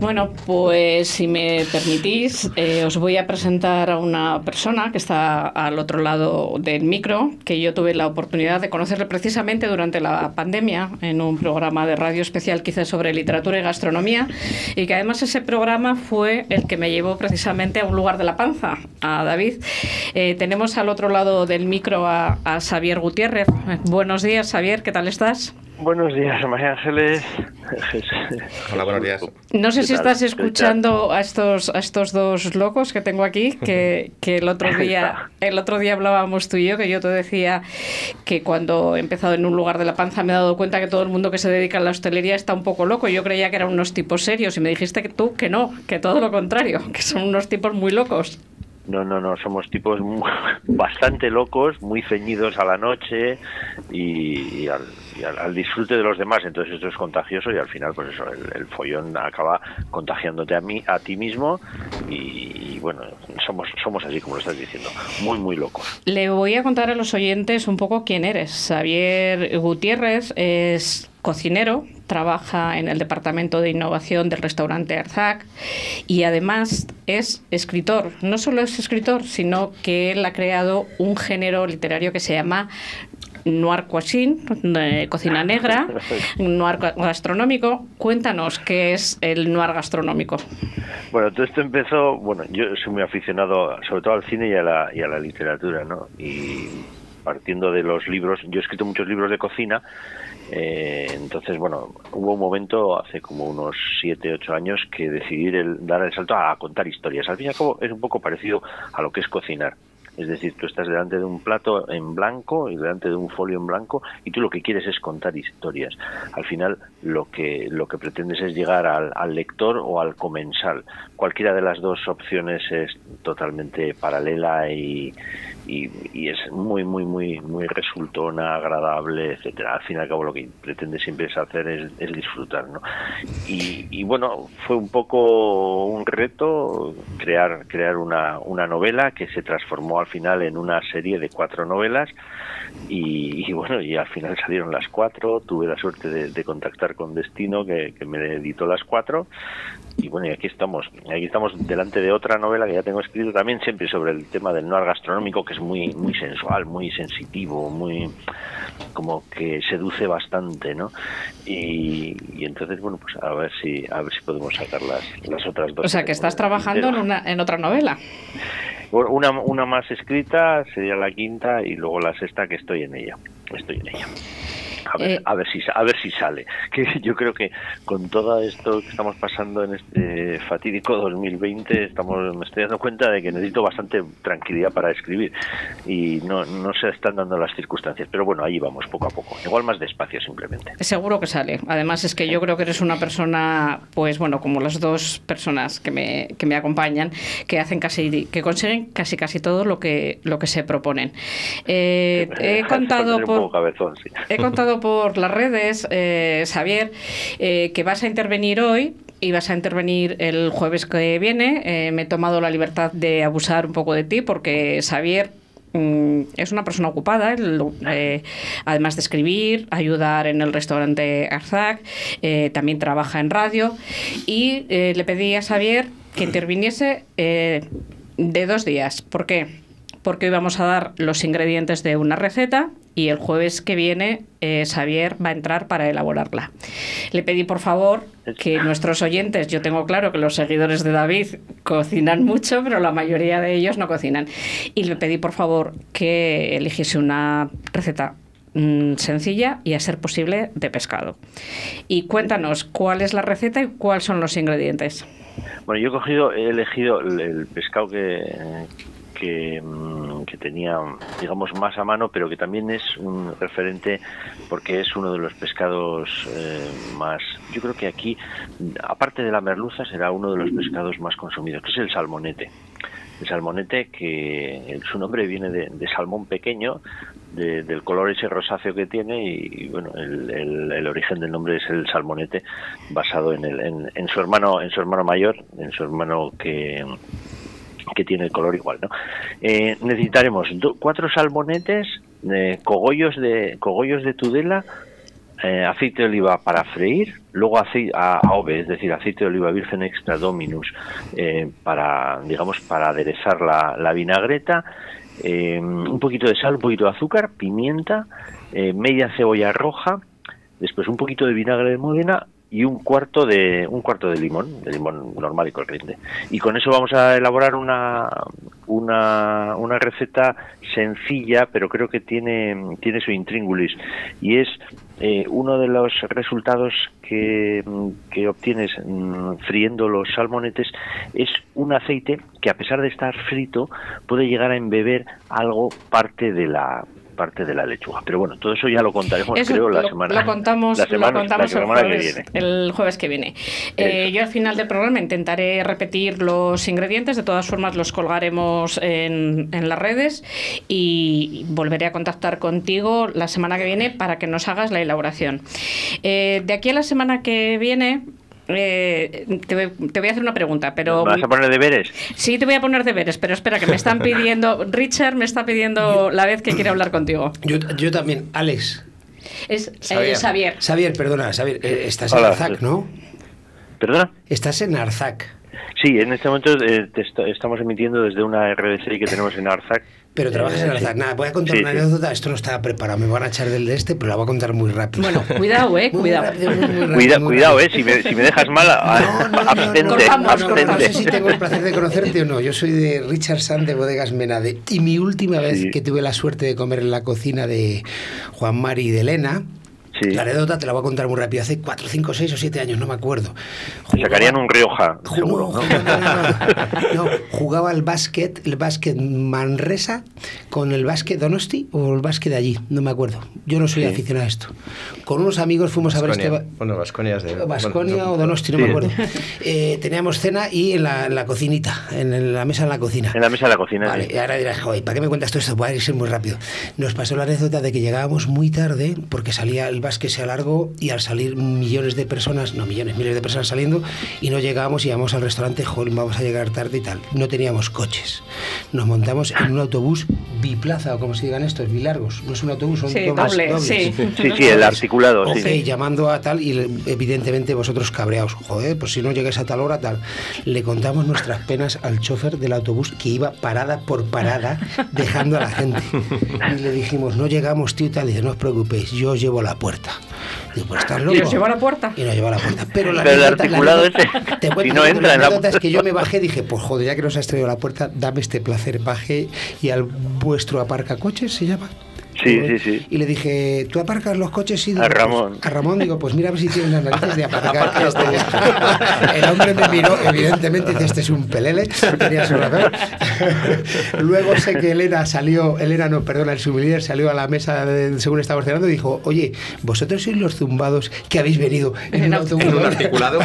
Bueno, pues si me permitís, eh, os voy a presentar a una persona que está al otro lado del micro, que yo tuve la oportunidad de conocerle precisamente durante la pandemia en un programa de radio especial que sobre literatura y gastronomía, y que además ese programa fue el que me llevó precisamente a un lugar de la panza, a David. Eh, tenemos al otro lado del micro a, a Xavier Gutiérrez. Buenos días, Xavier, ¿qué tal estás? Buenos días, María Ángeles. <laughs> Hola, buenos días. No sé ¿Qué si tal? estás ¿Qué escuchando a estos, a estos dos locos que tengo aquí, que, que el otro día, el otro día hablábamos tú y yo, que yo te decía que cuando he empezado en un lugar de la panza me he dado cuenta que todo el mundo que se dedica a la hostelería está un poco loco. Yo creía que eran unos tipos serios y me dijiste que tú que no, que todo lo contrario, que son unos tipos muy locos. No, no, no, somos tipos <laughs> bastante locos, muy ceñidos a la noche y, y al, y al- disfrute de los demás. Entonces esto es contagioso y al final, pues eso, el, follón acaba contagiándote a mí, a ti mismo y, bueno, somos somos así como lo estás diciendo, muy muy locos. Le voy a contar a los oyentes un poco quién eres. Xavier Gutiérrez es cocinero, trabaja en el departamento de innovación del restaurante Arzac y además es escritor. No solo es escritor, sino que él ha creado un género literario que se llama Noir Cuisine, eh, cocina negra, noir ga- gastronómico. Cuéntanos qué es el noir gastronómico. Bueno, todo esto empezó, bueno, yo soy muy aficionado sobre todo al cine y a la, y a la literatura, ¿no? Y partiendo de los libros, yo he escrito muchos libros de cocina, eh, entonces, bueno, hubo un momento hace como unos 7, 8 años que decidí dar el salto a contar historias. Al fin y al cabo es un poco parecido a lo que es cocinar. Es decir, tú estás delante de un plato en blanco y delante de un folio en blanco y tú lo que quieres es contar historias. Al final lo que lo que pretendes es llegar al, lector o al comensal. Cualquiera de las dos opciones es totalmente paralela y, y, es muy muy muy muy resultona, agradable, etcétera. Al fin y al cabo lo que pretende siempre es hacer es, es disfrutar, ¿no? Y, y bueno, fue un poco un reto crear crear una, una novela que se transformó al final en una serie de cuatro novelas y, y bueno, y al final salieron las cuatro, tuve la suerte de, de contactar con Destino que, que me editó las cuatro y bueno, y aquí estamos, aquí estamos delante de otra novela que ya tengo escrito también siempre sobre el tema del noir gastronómico que es muy muy sensual, muy sensitivo, muy como que seduce bastante, ¿no? Y, y entonces bueno, pues a ver si a ver si podemos sacar las, las otras dos. O sea, que estás trabajando en, una, en otra novela. Una, una más escrita sería la quinta y luego la sexta que estoy en ella. Estoy en ella. A ver, Eh. a ver si a ver si sale. <laughs> Que yo creo que con todo esto que estamos pasando en este fatídico 2020 estamos me estoy dando cuenta de que necesito bastante tranquilidad para escribir y no no se están dando las circunstancias, pero bueno, ahí vamos poco a poco. Igual más despacio simplemente. Seguro que sale. Además es que yo creo que eres una persona, pues bueno, como las dos personas que me, que me acompañan, que hacen casi, que consiguen casi casi todo lo que lo que se proponen. Eh, <laughs> he contado por cabezón, sí. he contado por las redes, eh, Xavier, eh, que vas a intervenir hoy y vas a intervenir el jueves que viene. Eh, me he tomado la libertad de abusar un poco de ti porque Xavier mm, es una persona ocupada, eh, además de escribir, ayudar en el restaurante Arzac, eh, también trabaja en radio y eh, le pedí a Xavier que interviniese eh, de dos días. ¿Por qué? Porque hoy vamos a dar los ingredientes de una receta y el jueves que viene eh, Xavier va a entrar para elaborarla. Le pedí por favor que nuestros oyentes, yo tengo claro que los seguidores de David cocinan mucho, pero la mayoría de ellos no cocinan. Y le pedí por favor que eligiese una receta mm, sencilla y a ser posible de pescado. Y cuéntanos cuál es la receta y cuáles son los ingredientes. Bueno, yo he cogido, he elegido el, el pescado que, que, mm, que tenía, digamos, más a mano, pero que también es un referente porque es uno de los pescados eh, más. Yo creo que aquí, aparte de la merluza, será uno de los pescados más consumidos, que es el salmonete. El salmonete, que su nombre viene de, de salmón pequeño, de- del color ese rosáceo que tiene, y, y, bueno, el, el- el origen del nombre es el salmonete, basado en, el, en, en su hermano, en su hermano mayor, en su hermano que que tiene el color igual, ¿no? Eh, necesitaremos cuatro salmonetes, eh, cogollos de cogollos de tudela, eh, aceite de oliva para freír, luego aceite a, AOVE, es decir, aceite de oliva virgen extra dominus eh, para, digamos, para aderezar la, vinagreta, un poquito de sal, un poquito de azúcar, pimienta, media cebolla roja, después un poquito de vinagre de Módena y un cuarto de un cuarto de limón, de limón normal y corriente. Y con eso vamos a elaborar una una, una receta sencilla, pero creo que tiene tiene su intríngulis y es eh, uno de los resultados que, que obtienes mm, friendo los salmonetes es un aceite que a pesar de estar frito puede llegar a embeber algo parte de la parte de la lechuga. Pero bueno, todo eso ya lo contaremos, Eso creo, la semana, lo contamos, la semana, lo contamos la el, semana que jueves, viene. el jueves que viene. Eh, yo al final del programa intentaré repetir los ingredientes, de todas formas los colgaremos en, en las redes y volveré a contactar contigo la semana que viene para que nos hagas la elaboración. Eh, de aquí a la semana que viene eh, te, voy- te voy a hacer una pregunta, pero... ¿Me vas a poner deberes? Sí, te voy a poner deberes, pero espera, que me están <laughs> pidiendo... Richard me está pidiendo la vez que quiere hablar contigo. Yo, yo también, Alex. Es eh, Xavier. Xavier. Xavier, perdona, Xavier, eh, estás Hola, en Arzac. ¿no? ¿Perdona? Estás en Arzac, Sí, en este momento eh, te est- estamos emitiendo desde una RDCI que tenemos en Arzac. Pero trabajas Eh, en sí. Arzac. Nada, voy a contar Sí, una sí. anécdota. Esto no estaba preparado, me van a echar del de este, pero la voy a contar muy rápido. Bueno, cuidado, eh, <laughs> Muy cuidado. rápido, muy, muy rápido, Cuida, muy cuidado, eh, si me, si me dejas mal, No, no, no, abstente, no, sé si tengo el placer de conocerte o no. Yo soy de Richard Sand de Bodegas Menade. Y mi última vez Sí. que tuve la suerte de comer en la cocina de Juan Mari y de Elena, Sí. la anécdota te la voy a contar muy rápido. Hace 4, 5, 6 o 7 años, no me acuerdo. Te sacarían un Rioja, Jugó- seguro. jugaba el básquet, el básquet Manresa con el básquet Donosti o el básquet de allí, no me acuerdo. Yo no soy Sí. aficionado a esto. Con unos amigos fuimos a ver este... Bueno, Vasconia es de. Vasconia o Donosti, no Sí. me acuerdo. <laughs> Eh, teníamos cena y en la, en la cocinita, en, la mesa en la cocina. En la mesa de la cocina. Vale, sí. y ahora dirás, joder, ¿para qué me cuentas todo esto? Voy a ir muy rápido. Nos pasó la anécdota de que llegábamos muy tarde porque salía el básquet se alargó y al salir millones de personas, no millones, miles de personas saliendo y no llegábamos y íbamos al restaurante, joder, vamos a llegar tarde y tal. No teníamos coches. Nos montamos en un autobús biplaza o como se digan estos, bilargos. No es un autobús, son Sí, dobles, doble, dobles. sí. Sí, sí, el articulado, Ok, sí. llamando a tal y evidentemente vosotros cabreados. Joder, pues si no llegáis a tal hora, tal. Le contamos nuestras penas al chofer del autobús que iba parada por parada dejando a la gente. <laughs> Y le dijimos, no llegamos, tío, y tal. Dice, no os preocupéis, yo os llevo a la puerta. Digo, pues estás loco. ¿Y os llevó a la puerta? Y nos llevó a la puerta. Pero, la Pero el anécdota- la articulado anécdota- ese, <laughs> te si no entra la en la- anécdota es que yo me bajé dije, pues joder, ya que nos has traído a la puerta, dame este placer. Bajé y al vuestro aparcacoches se llama. Sí, sí, sí. Y le dije, ¿tú aparcas los coches? Y digo, A pues, Ramón. a Ramón digo, pues mira a ver si tienes las narices de <laughs> aparcar este. El hombre me miró, evidentemente, dice, este es un pelele, tenía su razón. <laughs> Luego sé que Elena salió, Elena no, perdona, el sublíder salió a la mesa de- según estábamos cenando y dijo, oye, vosotros sois los zumbados que habéis venido en un autobús. en un articulado.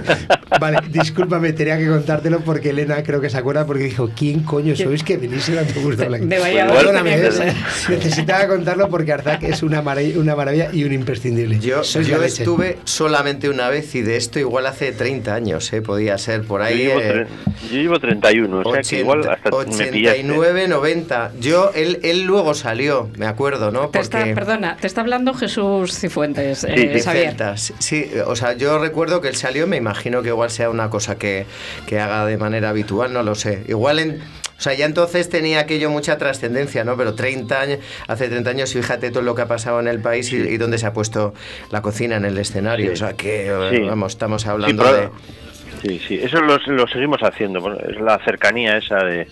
<laughs> vale, discúlpame, tenía que contártelo porque Elena creo que se acuerda porque dijo, ¿quién coño sois que venís en autobús doble? De Valladolid Perdóname, tenía eh, necesitaba contarlo porque Arzac es una maravilla, una maravilla y un imprescindible. Yo, yo estuve solamente una vez y de esto igual hace 30 años, ¿eh? podía ser por Yo ahí. llevo, eh, yo llevo 31, o sea que 80, igual hasta me pillaste. 89, 90. Yo, él, él luego salió, me acuerdo, ¿no? Te está, perdona, te está hablando Jesús Cifuentes, eh, Sí, de Xavier. Celtas. Sí, o sea, yo recuerdo que él salió, me imagino que igual sea una cosa que, que haga de manera habitual, no lo sé. Igual en... O sea, ya entonces tenía aquello mucha trascendencia, ¿no? Pero 30 años, hace 30 años, fíjate todo lo que ha pasado en el país y, y dónde se ha puesto la cocina en el escenario. Sí. O sea, que, eh, Sí. vamos, estamos hablando de... sí, sí, eso lo, lo seguimos haciendo. Es la cercanía esa de,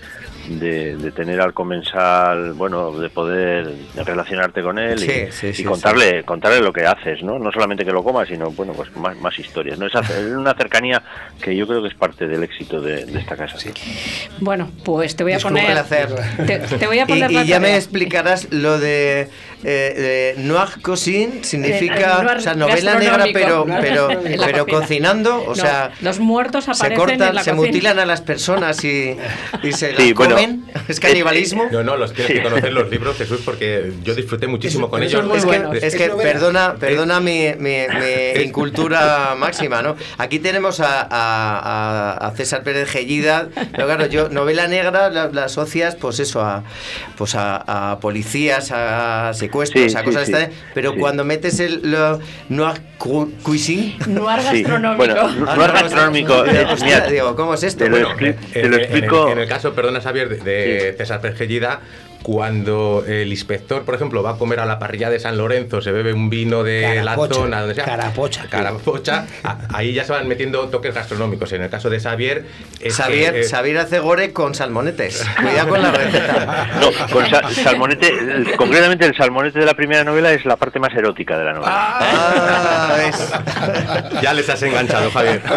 de, de tener al comensal, bueno, de poder relacionarte con él y, Sí, sí, y sí, contarle, contarle lo que haces, ¿no? No solamente que lo comas, sino, bueno, pues más, más historias. ¿no? Esa- Es una cercanía que yo creo que es parte del éxito de, de esta casa. Bueno, pues te voy a Disculpa poner. hacer. Te, te voy a Y, poner y ya me explicarás lo de, eh, de noir cuisine, significa, noir o sea, novela negra, pero, pero, pero cocina. cocinando, o No, sea, los muertos se aparecen cortan, en la se cocina. mutilan a las personas y, y se Sí, bueno, comen. <laughs> ¿Es canibalismo? No, no, los tienes que conocer los libros, Jesús, porque yo disfruté muchísimo Eso- con ellos. es Es bueno. que, es Es que perdona, perdona mi, mi, mi <laughs> incultura máxima, ¿no? Aquí tenemos a, a- a- César Pérez Gellida, pero claro, yo, novela negra la, la asocias, pues eso, a, pues a, a policías, a secuestros, Sí, a sí, cosas sí. de esta- pero Sí. cuando metes el lo, noir cu- cuisine... Noir Sí, gastronómico. bueno, noir no, gastronómico, hostia, eh, digo, ¿cómo es esto? te lo Bueno, expli- te lo en- explico. en el caso, perdona Xavier, de, de César Pergellida, cuando el inspector, por ejemplo, va a comer a la parrilla de San Lorenzo, se bebe un vino de Carapocha, la zona, donde sea. carapocha. Carapocha, a- ahí ya se van metiendo toques gastronómicos. En el caso de Xavier. es que, Xavier, eh, Xavier hace gore con salmonetes. Cuidado con la receta. <laughs> No, con sa- salmonete, el- concretamente el salmonete de la primera novela es la parte más erótica de la novela. Ah, <laughs> ¿ves? Ya les has enganchado, Javier. <laughs>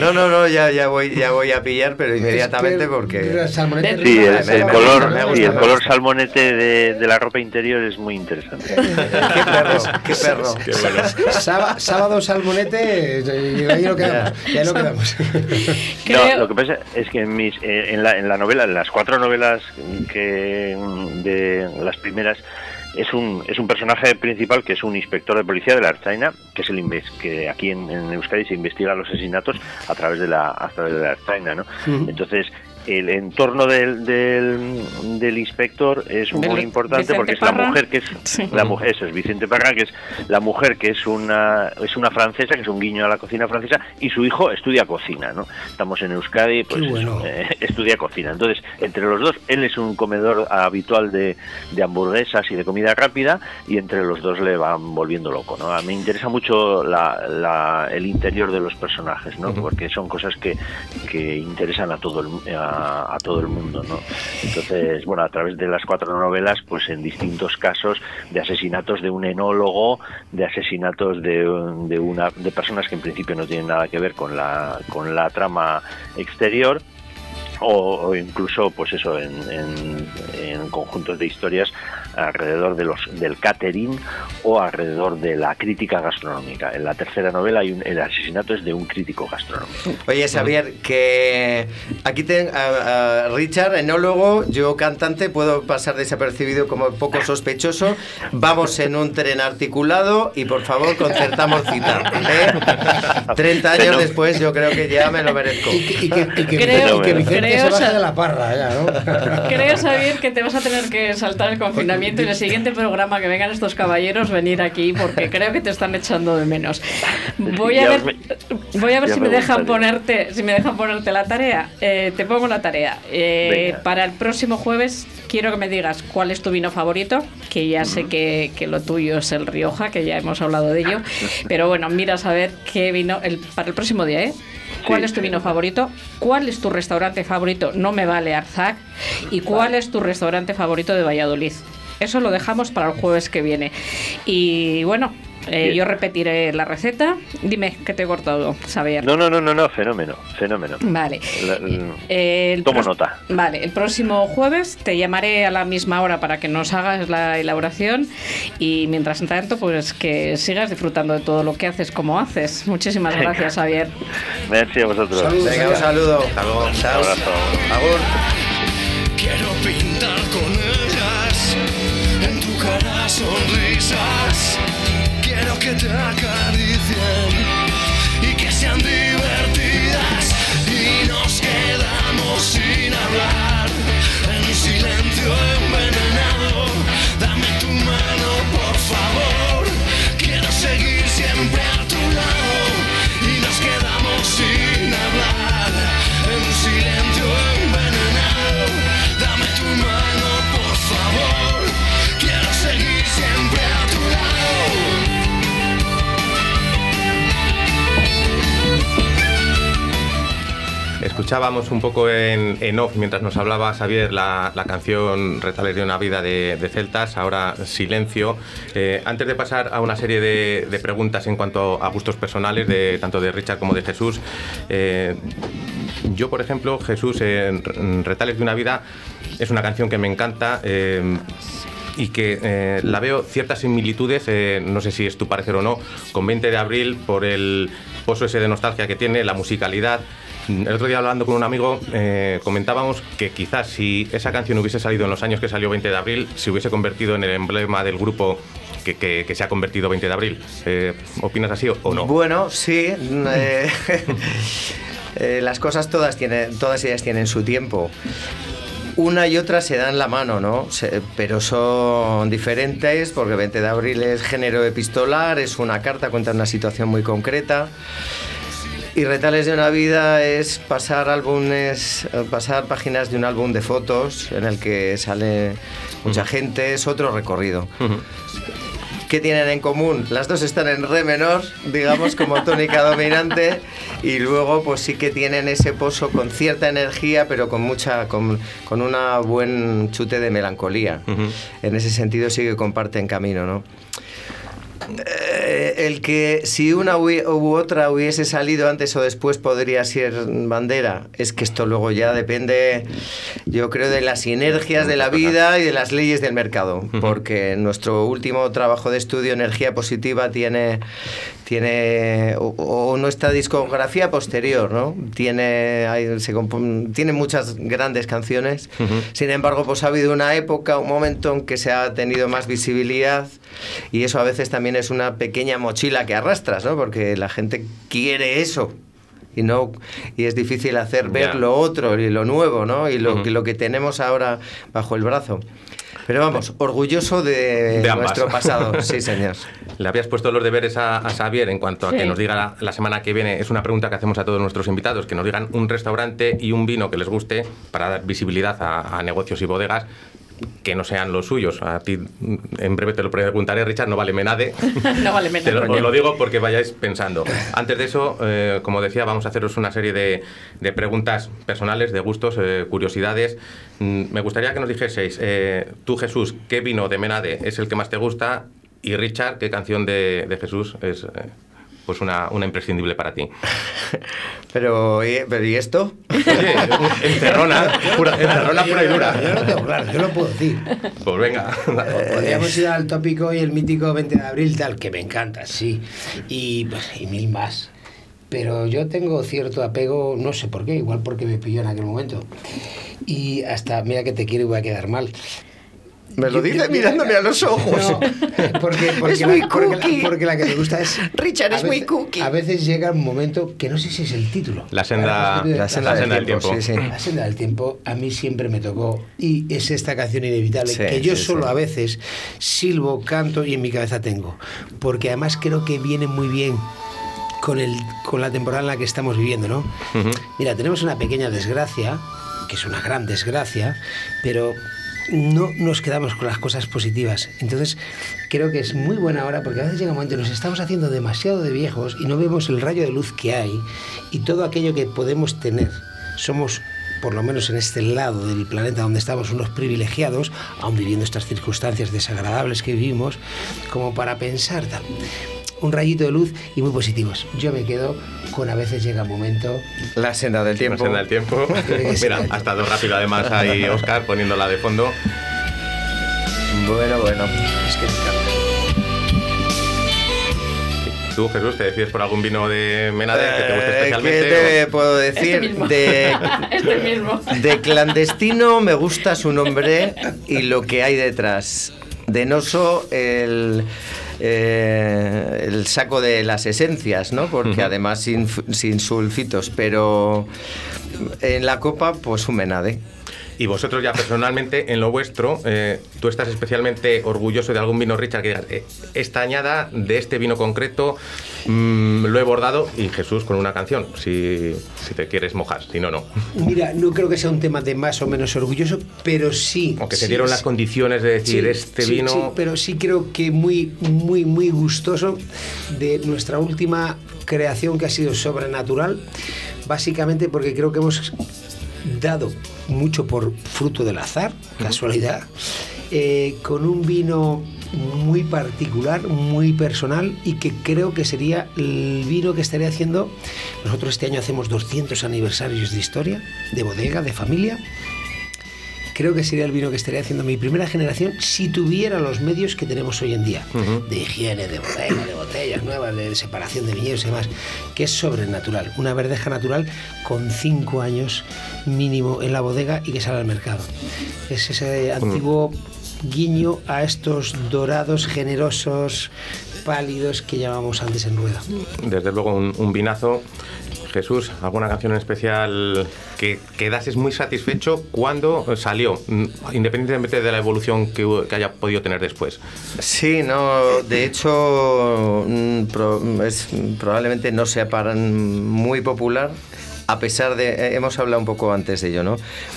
No, no, no, ya, ya, voy, ya voy a pillar, pero inmediatamente porque... Sí, el, el color, gusta, me gusta, sí, el color salmonete de, de la ropa interior es muy interesante. Qué perro, qué perro. Qué bueno. Sába- sábado salmonete, y ahí lo quedamos. Ya lo quedamos. No, lo que pasa es que en, mis, eh, en, la, en la novela, en las cuatro novelas que de las primeras, es un, es un personaje principal que es un inspector de policía de la Archaina, que es el inves- que aquí en, en Euskadi se investiga los asesinatos a través de la, a través de la Archaina, ¿no? Entonces, el entorno del, del, del inspector es muy importante porque es la Parra. mujer que es Sí. la mujer eso es Vicente Parra que es la mujer que es una es una francesa que es un guiño a la cocina francesa y su hijo estudia cocina no estamos en Euskadi pues bueno. eh, <laughs> estudia cocina entonces entre los dos él es un comedor habitual de, de hamburguesas y de comida rápida y entre los dos le van volviendo loco no a mí me interesa mucho la, la- el interior de los personajes no porque son cosas que, que interesan a todo el mu- a, todo el mundo no entonces bueno a través de las cuatro novelas pues en distintos casos de asesinatos de un enólogo de asesinatos de, de una de personas que en principio no tienen nada que ver con la con la trama exterior o, incluso pues eso en- en conjuntos de historias alrededor de los del catering o alrededor de la crítica gastronómica en la tercera novela hay un, el asesinato es de un crítico gastronómico Oye, Xavier, que aquí ten a, a Richard, enólogo, yo cantante, puedo pasar desapercibido como poco sospechoso. Vamos en un tren articulado y por favor concertamos cita. ¿eh? 30 años Fenómeno. después yo creo que ya me lo merezco. Y que, y que, y que- Creo- creo se baje sa- de la parra, ya, ¿no? <laughs> Creo, Xavier, que te vas a tener que saltar el confinamiento y en el siguiente programa que vengan estos caballeros venir aquí porque <laughs> creo que te están echando de menos. Voy a ver, me- voy a ver si me dejan ponerte, si me dejan ponerte la tarea. Eh, te pongo la tarea. Eh, para el próximo jueves quiero que me digas cuál es tu vino favorito, que ya sé que, que lo tuyo es el Rioja, que ya hemos hablado de ello. <laughs> Pero bueno, mira a saber qué vino el, para el próximo día, ¿eh? ¿Cuál Sí, es tu sí. vino favorito? ¿Cuál es tu restaurante favorito? No me vale Arzac. ¿Y cuál es tu restaurante favorito de Valladolid? Eso lo dejamos para el jueves que viene. Y bueno, eh, yo repetiré la receta. Dime, que te he cortado, Xavier. no no no no no fenómeno fenómeno Vale. La- el- Eh, el Tomo nota. Vale, el próximo jueves te llamaré a la misma hora para que nos hagas la elaboración y mientras tanto, pues que sigas disfrutando de todo lo que haces como haces. Muchísimas Venga. gracias, Javier. merci a vosotros Saludos. Venga, un saludo. Hasta luego. Chao. abrazo. Agur. Quiero pintar sonrisas. Quiero que te acaricien Escuchábamos un poco en, en off mientras nos hablaba Xavier la, canción Retales de una vida de, celtas, ahora Silencio. Eh, antes de pasar a una serie de, de preguntas en cuanto a gustos personales, de, tanto de Richard como de Jesús, eh, yo, por ejemplo, Jesús, en en Retales de una vida es una canción que me encanta. eh, y que eh, la veo ciertas similitudes, eh, no sé si es tu parecer o no, con 20 de abril por el pozo ese de nostalgia que tiene, la musicalidad. El otro día hablando con un amigo eh, comentábamos que quizás si esa canción hubiese salido en los años que salió 20 de abril, se hubiese convertido en el emblema del grupo que, se ha convertido 20 de abril. Eh, ¿Opinas así o, no? Bueno, sí. <laughs> eh, las cosas todas tienen, todas ellas tienen su tiempo. Una y otra se dan la mano, ¿no? Pero son diferentes porque 20 de abril es género epistolar, es una carta, cuenta una situación muy concreta. Y Retales de una vida es pasar álbumes, eh, pasar páginas de un álbum de fotos en el que sale mucha gente, es otro recorrido. ¿Qué tienen en común? Las dos están en re menor, digamos, como tónica dominante, y luego pues sí que tienen ese pozo con cierta energía, pero con mucha, con, con una buen chute de melancolía. En ese sentido sí que comparten camino, ¿no? Eh, el que si una u otra hubiese salido antes o después podría ser bandera, es que esto luego ya depende, yo creo, de las sinergias de la vida y de las leyes del mercado, porque nuestro último trabajo de estudio, Energía Positiva, tiene, tiene o, nuestra discografía posterior, ¿no? Tiene, tiene muchas grandes canciones, sin embargo, pues ha habido una época, un momento en que se ha tenido más visibilidad y eso a veces también es una pequeña mochila que arrastras, ¿no? Porque la gente quiere eso y no y es difícil hacer ver lo otro y lo nuevo, ¿no? Y lo, lo que tenemos ahora bajo el brazo. Pero vamos, orgulloso de, nuestro pasado. <laughs> Sí, señor. Le habías puesto los deberes a, Xavier en cuanto a que nos diga la, semana que viene. Es una pregunta que hacemos a todos nuestros invitados, que nos digan un restaurante y un vino que les guste para dar visibilidad a negocios y bodegas que no sean los suyos. A ti en breve te lo preguntaré, Richard, no vale menade. <laughs> no vale menade. Te lo, os lo digo porque vayáis pensando. Antes de eso, eh, como decía, vamos a haceros una serie de, de preguntas personales, de gustos, eh, curiosidades. Mm, me gustaría que nos dijeseis, eh, tú Jesús, ¿qué vino de menade es el que más te gusta? Y Richard, ¿qué canción de, de Jesús es pues una, una imprescindible para ti. <laughs> pero, ¿y, pero, ¿y esto? Oye, <laughs> encerrona, pura, encerrona pura y dura. Yo no tengo claro, yo lo puedo decir. Pues venga. <laughs> Podríamos ir al tópico y el mítico 20 de abril, tal, que me encanta, sí. Y, pues, y mil más. Pero yo tengo cierto apego, no sé por qué, igual porque me pilló en aquel momento. Y hasta, mira que te quiero y voy a quedar mal. Me lo dice mirándome a los ojos. <laughs> porque, es muy la, cookie. Porque, la, que me gusta es. <laughs> Richard es muy cookie. A veces llega un momento que no sé si es el título. La senda, la senda, del tiempo. La senda del tiempo a mí siempre me tocó. Y es esta canción inevitable que yo solo a veces silbo, canto y en mi cabeza tengo. Porque además creo que viene muy bien con, el, con la temporada en la que estamos viviendo, ¿no? Mira, tenemos una pequeña desgracia, que es una gran desgracia, pero no nos quedamos con las cosas positivas. Entonces, creo que es muy buena hora porque a veces llega un momento nos estamos haciendo demasiado de viejos y no vemos el rayo de luz que hay y todo aquello que podemos tener. Somos por lo menos en este lado del planeta donde estamos unos privilegiados, aún viviendo estas circunstancias desagradables que vivimos, como para pensar un rayito de luz y muy positivos. Yo me quedo con a veces llega un momento. La senda del tiempo. La senda del tiempo. <laughs> Mira, ha estado rápido además ahí <laughs> Oscar poniéndola de fondo. Bueno, bueno. Es que Tú, Jesús, ¿te decides por algún vino de Menade que te guste eh, especialmente? ¿Qué te puedo decir? Este mismo. De, <laughs> este mismo. de clandestino me gusta su nombre y lo que hay detrás. De Noso, el eh, el saco de las esencias, ¿no? Porque además sin, sin, sulfitos, pero en la copa, pues un menade. Y vosotros ya personalmente, en lo vuestro, eh, tú estás especialmente orgulloso de algún vino, Richard, que digas, eh, esta añada de este vino concreto mm, lo he bordado y Jesús con una canción, si, si, te quieres mojar, si no, no. Mira, no creo que sea un tema de más o menos orgulloso, pero sí. Aunque se dieron las condiciones de decir, este vino... Sí, pero sí creo que muy, muy, muy gustoso de nuestra última creación que ha sido sobrenatural, básicamente porque creo que hemos dado mucho por fruto del azar, casualidad, eh, con un vino muy particular, muy personal y que creo que sería el vino que estaría haciendo. Nosotros este año hacemos 200 aniversarios de historia, de bodega, de familia creo que sería el vino que estaría haciendo mi primera generación si tuviera los medios que tenemos hoy en día, de higiene, de bodega, de botellas nuevas, de separación de viñedos y demás, que es sobrenatural. Una verdeja natural con cinco años mínimo en la bodega y que sale al mercado. Es ese antiguo guiño a estos dorados generosos pálidos que llamábamos antes en rueda. Desde luego un, un vinazo Jesús, ¿alguna canción en especial que quedases muy satisfecho cuando salió, mm, independientemente de la evolución que, que haya podido tener después? Sí, no, de hecho mm, pro- es- probablemente no sea para muy popular. A pesar de, eh, hemos hablado un poco antes de ello, ¿no?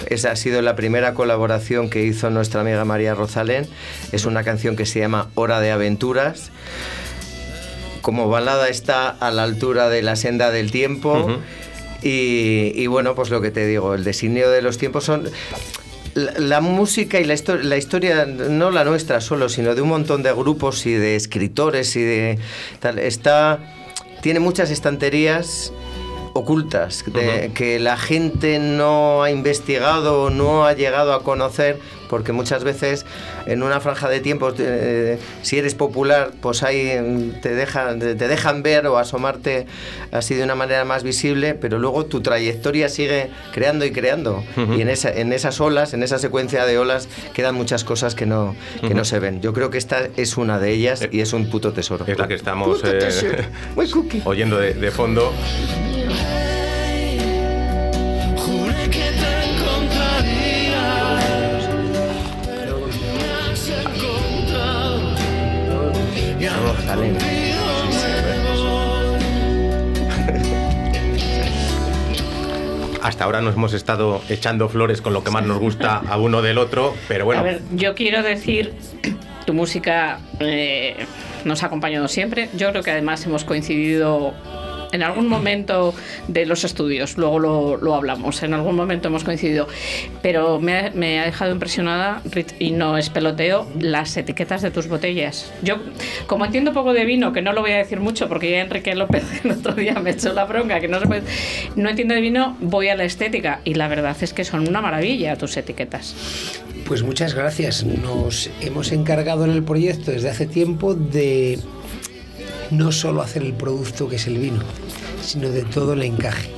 Esa ha sido la primera colaboración que hizo nuestra amiga María Rosalén. Es una canción que se llama Hora de Aventuras. Como balada está a la altura de la senda del tiempo. Y, y bueno, pues lo que te digo, el designio de los tiempos son la, la música y la, histo- la historia, no la nuestra solo, sino de un montón de grupos y de escritores y de tal, está, tiene muchas estanterías ocultas de- que la gente no ha investigado o no ha llegado a conocer porque muchas veces en una franja de tiempo eh, si eres popular pues ahí mm, te dejan te dejan ver o asomarte así de una manera más visible pero luego tu trayectoria sigue creando y creando. Ujú. y en esa en esas olas en esa secuencia de olas quedan muchas cosas que no que no se ven. Yo creo que esta es una de ellas y es un puto tesoro. Es la que estamos eh, <laughs> oyendo de, de fondo. Hasta ahora nos hemos estado echando flores con lo que más nos gusta a uno del otro, pero bueno. A ver, yo quiero decir, tu música eh, nos ha acompañado siempre. Yo creo que además hemos coincidido en algún momento de los estudios, luego lo, lo hablamos, en algún momento hemos coincidido, pero me ha, me ha dejado impresionada, y no es peloteo, las etiquetas de tus botellas. Yo, como entiendo poco de vino, que no lo voy a decir mucho porque ya Enrique López <laughs> el otro día me echó la bronca, que no se puede, no entiendo de vino, voy a la estética, y la verdad es que son una maravilla tus etiquetas. Pues muchas gracias. Nos hemos encargado en el proyecto desde hace tiempo de no solo hacer el producto que es el vino, sino de todo el encaje.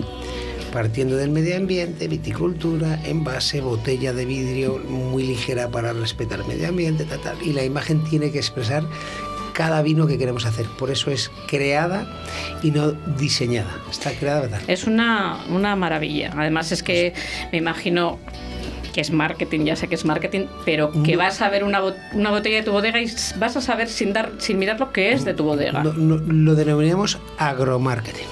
Partiendo del medio ambiente, viticultura, envase, botella de vidrio muy ligera para respetar el medio ambiente, tal, tal. y la imagen tiene que expresar cada vino que queremos hacer. Por eso es creada y no diseñada. Está creada, ¿verdad? Es una, una maravilla. Además es que me imagino que es marketing, ya sé que es marketing, pero que No. vas a ver una, una botella de tu bodega y vas a saber sin dar sin mirar lo que es de tu bodega. No- no- lo denominamos agromarketing.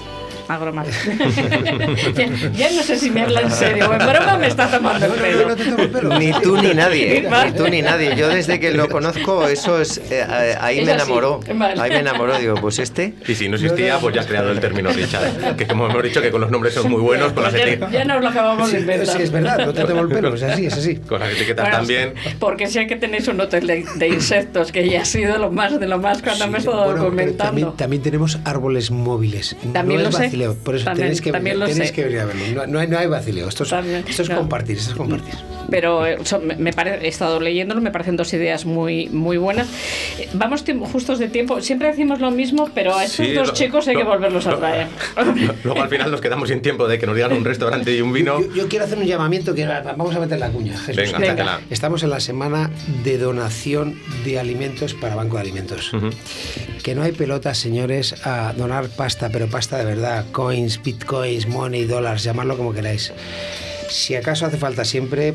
Agromarketing. <laughs> ya, ya no sé si me habla en serio en broma me está tomando el pelo. No te tomo el pelo. Ni tú ni nadie, ni tú ni nadie. Yo desde que lo conozco, eso es, eh, eh, ahí Es me así. enamoró. Vale. Ahí me enamoró, digo, pues este. Y si no existía, pues ya has creado el término Richard. Que como hemos dicho, que con los nombres son muy buenos, con las, Pues ya, eti- ya nos lo acabamos de Sí, inventar. sí, es verdad, no te tomo el pelo, es así, es así. con las etiquetas Bueno, también. Porque sé que tenéis un hotel de, de insectos, que ya ha sido lo más de lo más cuando me he estado Bueno, documentando. También, también tenemos árboles móviles. También no lo sé. Vacileo, por eso También- tenéis que, también lo tenéis sé. que venir a verlo. No, no hay, no hay vacileo, esto es, También, esto es no. compartir, esto es compartir. pero eh, me, me pare- he estado leyéndolo, me parecen dos ideas muy, muy buenas. Eh, Vamos justos de tiempo, siempre decimos lo mismo, pero a estos Sí, dos lo- chicos hay lo- que volverlos a traer. Luego al final nos quedamos sin tiempo de que nos digan un restaurante y un vino. Yo, yo quiero hacer un llamamiento que vamos a meter la cuña. Jesús. Venga, Venga. Estamos en la semana de donación de alimentos para Banco de Alimentos. Que no hay pelotas, señores, a donar pasta, pero pasta de verdad, coins, bitcoins, money, dólares, llamadlo como queráis. Si acaso hace falta siempre,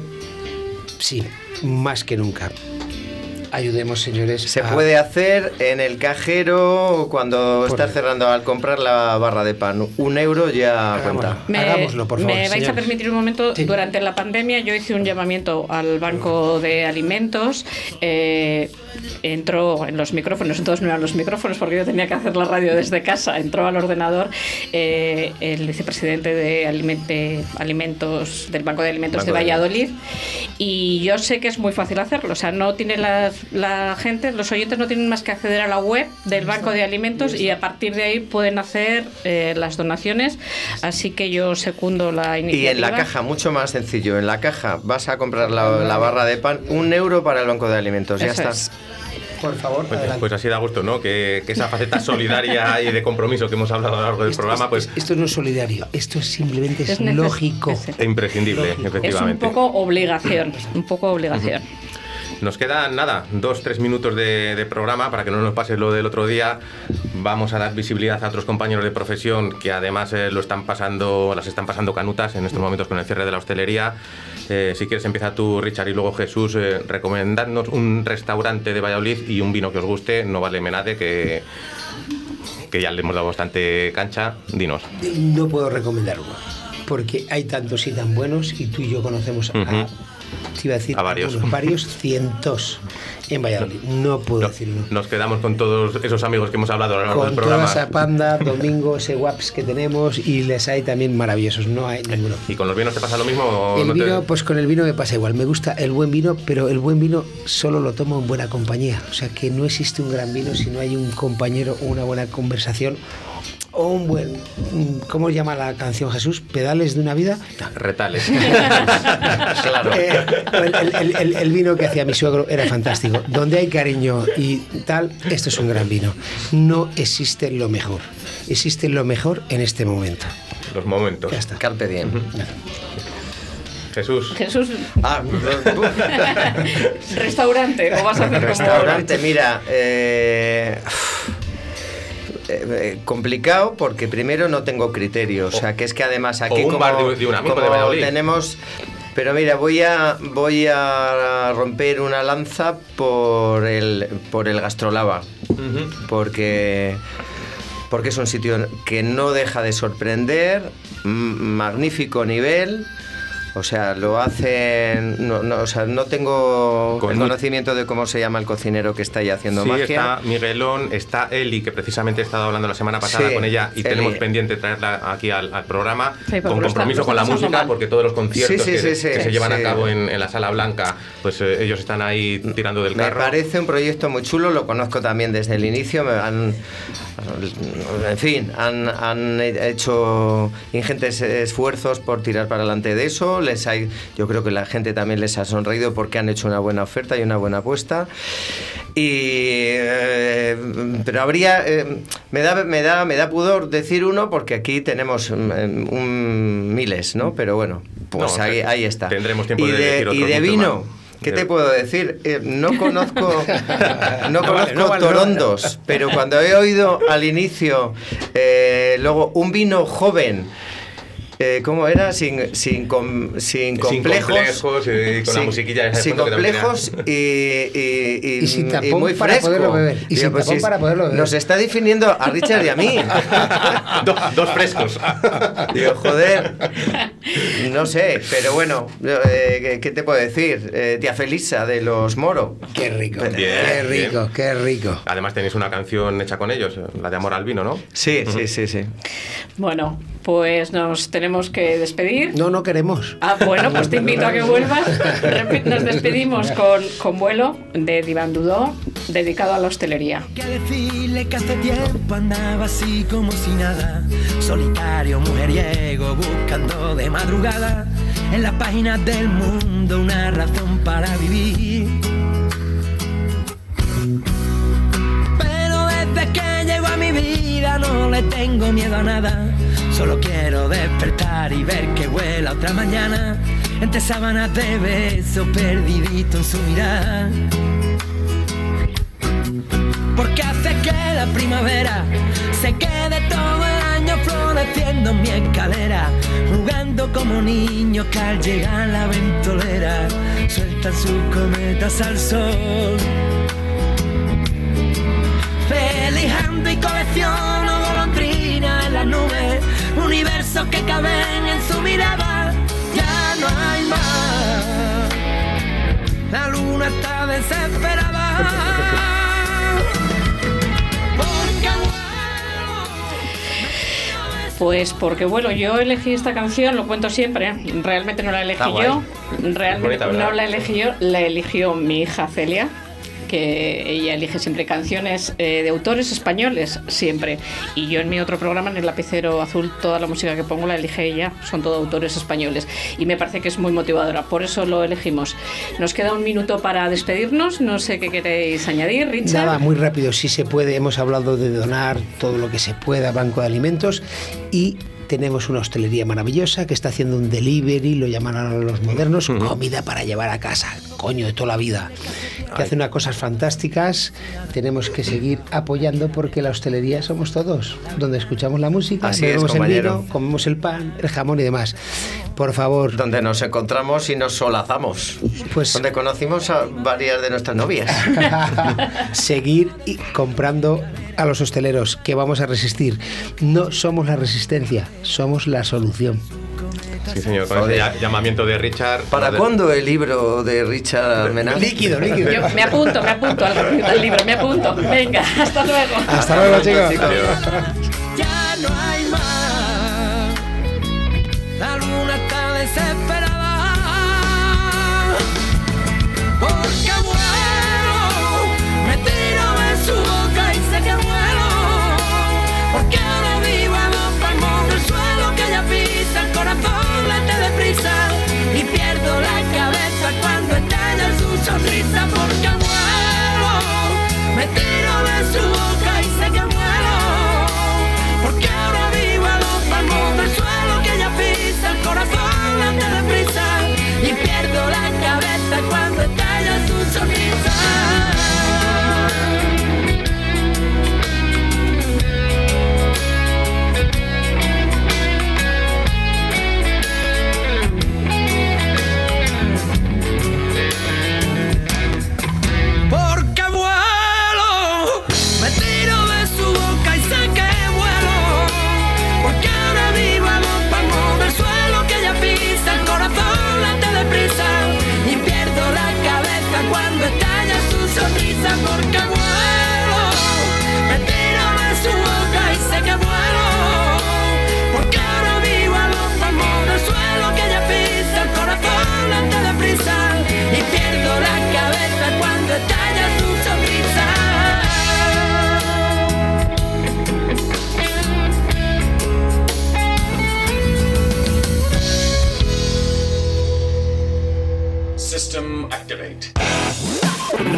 sí, más que nunca. Ayudemos, señores. Se a- puede hacer en el cajero cuando Por estás el- cerrando al comprar la barra de pan. Un euro ya Hagámoslo. cuenta. Me, Hagámoslo, por favor, me vais a permitir un momento. Sí. Durante la pandemia yo hice un llamamiento al Banco de Alimentos. eh, entró en los micrófonos, entonces no eran los micrófonos porque yo tenía que hacer la radio desde casa. Entró al ordenador eh, el vicepresidente de Alimente- Alimentos del Banco de Alimentos Banco de de Valladolid y yo sé que es muy fácil hacerlo. O sea, no tiene la, la gente, los oyentes no tienen más que acceder a la web del Banco de Alimentos y a partir de ahí pueden hacer eh, las donaciones. Así que yo secundo la Y iniciativa. en la caja, mucho más sencillo. En la caja vas a comprar la, la barra de pan, un euro para el banco de alimentos. Ya Eso está. es. Por favor, Pues, pues así da gusto, ¿no? Que, que esa faceta solidaria y de compromiso que hemos hablado a lo largo del Esto- programa, pues esto no es solidario, esto es simplemente es lógico. es- es imprescindible, Lógico. Es un efectivamente. poco obligación, un poco obligación. Nos quedan nada, dos, tres minutos de, de, programa para que no nos pase lo del otro día. Vamos a dar visibilidad a otros compañeros de profesión que además eh, lo están pasando, las están pasando canutas en estos momentos con el cierre de la hostelería. Eh, si quieres empieza tú, Richard, y luego Jesús, eh, recomendadnos un restaurante de Valladolid y un vino que os guste. No vale menade que que ya le hemos dado bastante cancha. Dinos. No puedo recomendar uno, porque hay tantos y tan buenos y tú y yo conocemos a, te iba a decir, A varios. algunos, varios cientos en Valladolid. No puedo No, decir uno. nos quedamos con todos esos amigos que hemos hablado a lo largo Con del toda programa. esa panda, domingo, ese waps que tenemos y les hay también maravillosos, no hay ninguno. ¿Y con los vinos te pasa lo mismo? o El no te- vino, pues con el vino me pasa igual. Me gusta el buen vino, pero el buen vino solo lo tomo en buena compañía. O sea que no existe un gran vino si no hay un compañero, una buena conversación o un buen. mm, ¿Cómo llama la canción Jesús? ¿Pedales de una vida? Retales. <laughs> Claro. Eh, el, el- el- el- el vino que hacía mi suegro era fantástico. Donde hay cariño y tal, esto es un gran vino. No existe lo mejor. Existe lo mejor en este momento. los momentos. Ya está. Carpe diem. Jesús. Jesús, Ah, <laughs> restaurante, o vas a hacer como- Restaurante, mira, eh, eh, complicado porque primero no tengo criterio, o sea que es que además aquí un como, bar de- de de tenemos, pero mira voy a voy a romper una lanza por el por el gastrolava porque porque es un sitio que no deja de sorprender, magnífico nivel. O sea, lo hacen. No, no, o sea, no tengo Con el muy- conocimiento de cómo se llama el cocinero que está ahí haciendo Sí, magia. está Miguelón, está Eli, que precisamente he estado hablando la semana pasada Sí, con ella y Eli. tenemos pendiente traerla aquí al, al programa Sí, con compromiso con la música, mal. porque todos los conciertos Sí, sí, que, sí, sí, que se llevan sí. a cabo en, en la Sala Blanca, pues eh, ellos están ahí tirando del Me carro. parece un proyecto muy chulo, lo conozco también desde el inicio. Me han, en fin, han, han hecho ingentes esfuerzos por tirar para adelante de eso. Les hay, yo creo que la gente también les ha sonreído porque han hecho una buena oferta y una buena apuesta. Y, eh, pero habría, eh, me, da, me, da, me da pudor decir uno porque aquí tenemos mm, un- miles, ¿no? Pero bueno, pues No, ahí, o sea, ahí está. tendremos tiempo y de decir y de vino. más. ¿Qué te puedo decir? Eh, no conozco, no No vale, conozco no vale, no torondos, pero cuando he oído al inicio, eh, luego un vino joven, eh, ¿cómo era? Sin, sin, com- sin Sin complejos. complejos y con la musiquilla Sin complejos y, y, y- Y sin y tapón muy para fresco. poderlo beber. Y sin tapón si- para poderlo beber. Nos está definiendo a Richard y a mí. <laughs> Do- dos frescos. Digo, joder, no sé, pero bueno, eh, ¿qué- ¿qué te puedo decir? Eh, tía Felisa de los Moro. Qué rico, Bien, qué rico, bien. qué rico. Además tenéis una canción hecha con ellos, la de Amor al Vino, ¿no? Sí, sí, sí, sí. Bueno, pues nos tenemos que despedir. No, no queremos. Ah, bueno, pues te invito a que vuelvas. Nos despedimos con, con vuelo de Divan Dudó, dedicado a la hostelería. que decirle que hace tiempo andaba así como si nada, solitario, mujeriego, buscando de madrugada en las páginas del mundo una razón para vivir. Pero desde que llegó a mi vida no le tengo miedo a nada, solo quiero despertar y ver que vuela otra mañana. Entre sábanas de besos perdidito en su mirar. Porque hace que la primavera se quede todo el año floreciendo en mi escalera, jugando como niños que al llegar la ventolera sueltan sus cometas al sol. Felizando y colecciono golondrinas en las nubes, universos que caben en su mirada, ya no hay más. La luna está desesperada. Porque vuelo. Pues porque, bueno, yo elegí esta canción, lo cuento siempre, realmente no la elegí yo, realmente Bonita, no la elegí yo, la eligió mi hija Celia que ella elige siempre canciones eh, de autores españoles, siempre. Y yo en mi otro programa, en el lapicero azul, toda la música que pongo la elige ella, son todo autores españoles. Y me parece que es muy motivadora, por eso lo elegimos. Nos queda un minuto para despedirnos, no sé qué queréis añadir, Richard. Nada, muy rápido, si se puede. Hemos hablado de donar todo lo que se pueda a Banco de Alimentos y tenemos una hostelería maravillosa que está haciendo un delivery, lo llamarán los modernos, comida para llevar a casa. coño, de toda la vida, que hace unas cosas fantásticas. Tenemos que seguir apoyando porque la hostelería somos todos, donde escuchamos la música, Así es, bebemos el vino, comemos el pan, el jamón y demás. Por favor, Donde nos encontramos y nos solazamos. Pues- Donde conocimos a varias de nuestras novias. <laughs> seguir y comprando a los hosteleros, que vamos a resistir. No somos la resistencia, somos la solución. Sí, señor, con ese llamamiento de Richard. ¿Para de- cuándo el libro de Richard Menal? Líquido, líquido. Yo me apunto, me apunto al, al libro, me apunto. Venga, <laughs> hasta luego. Hasta luego, chicos. Ya no hay más. La luna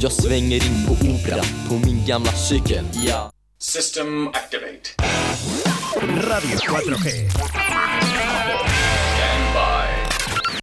Jag svänger in på Opera på min gamla cykel, ja. System activate. Radio 4G.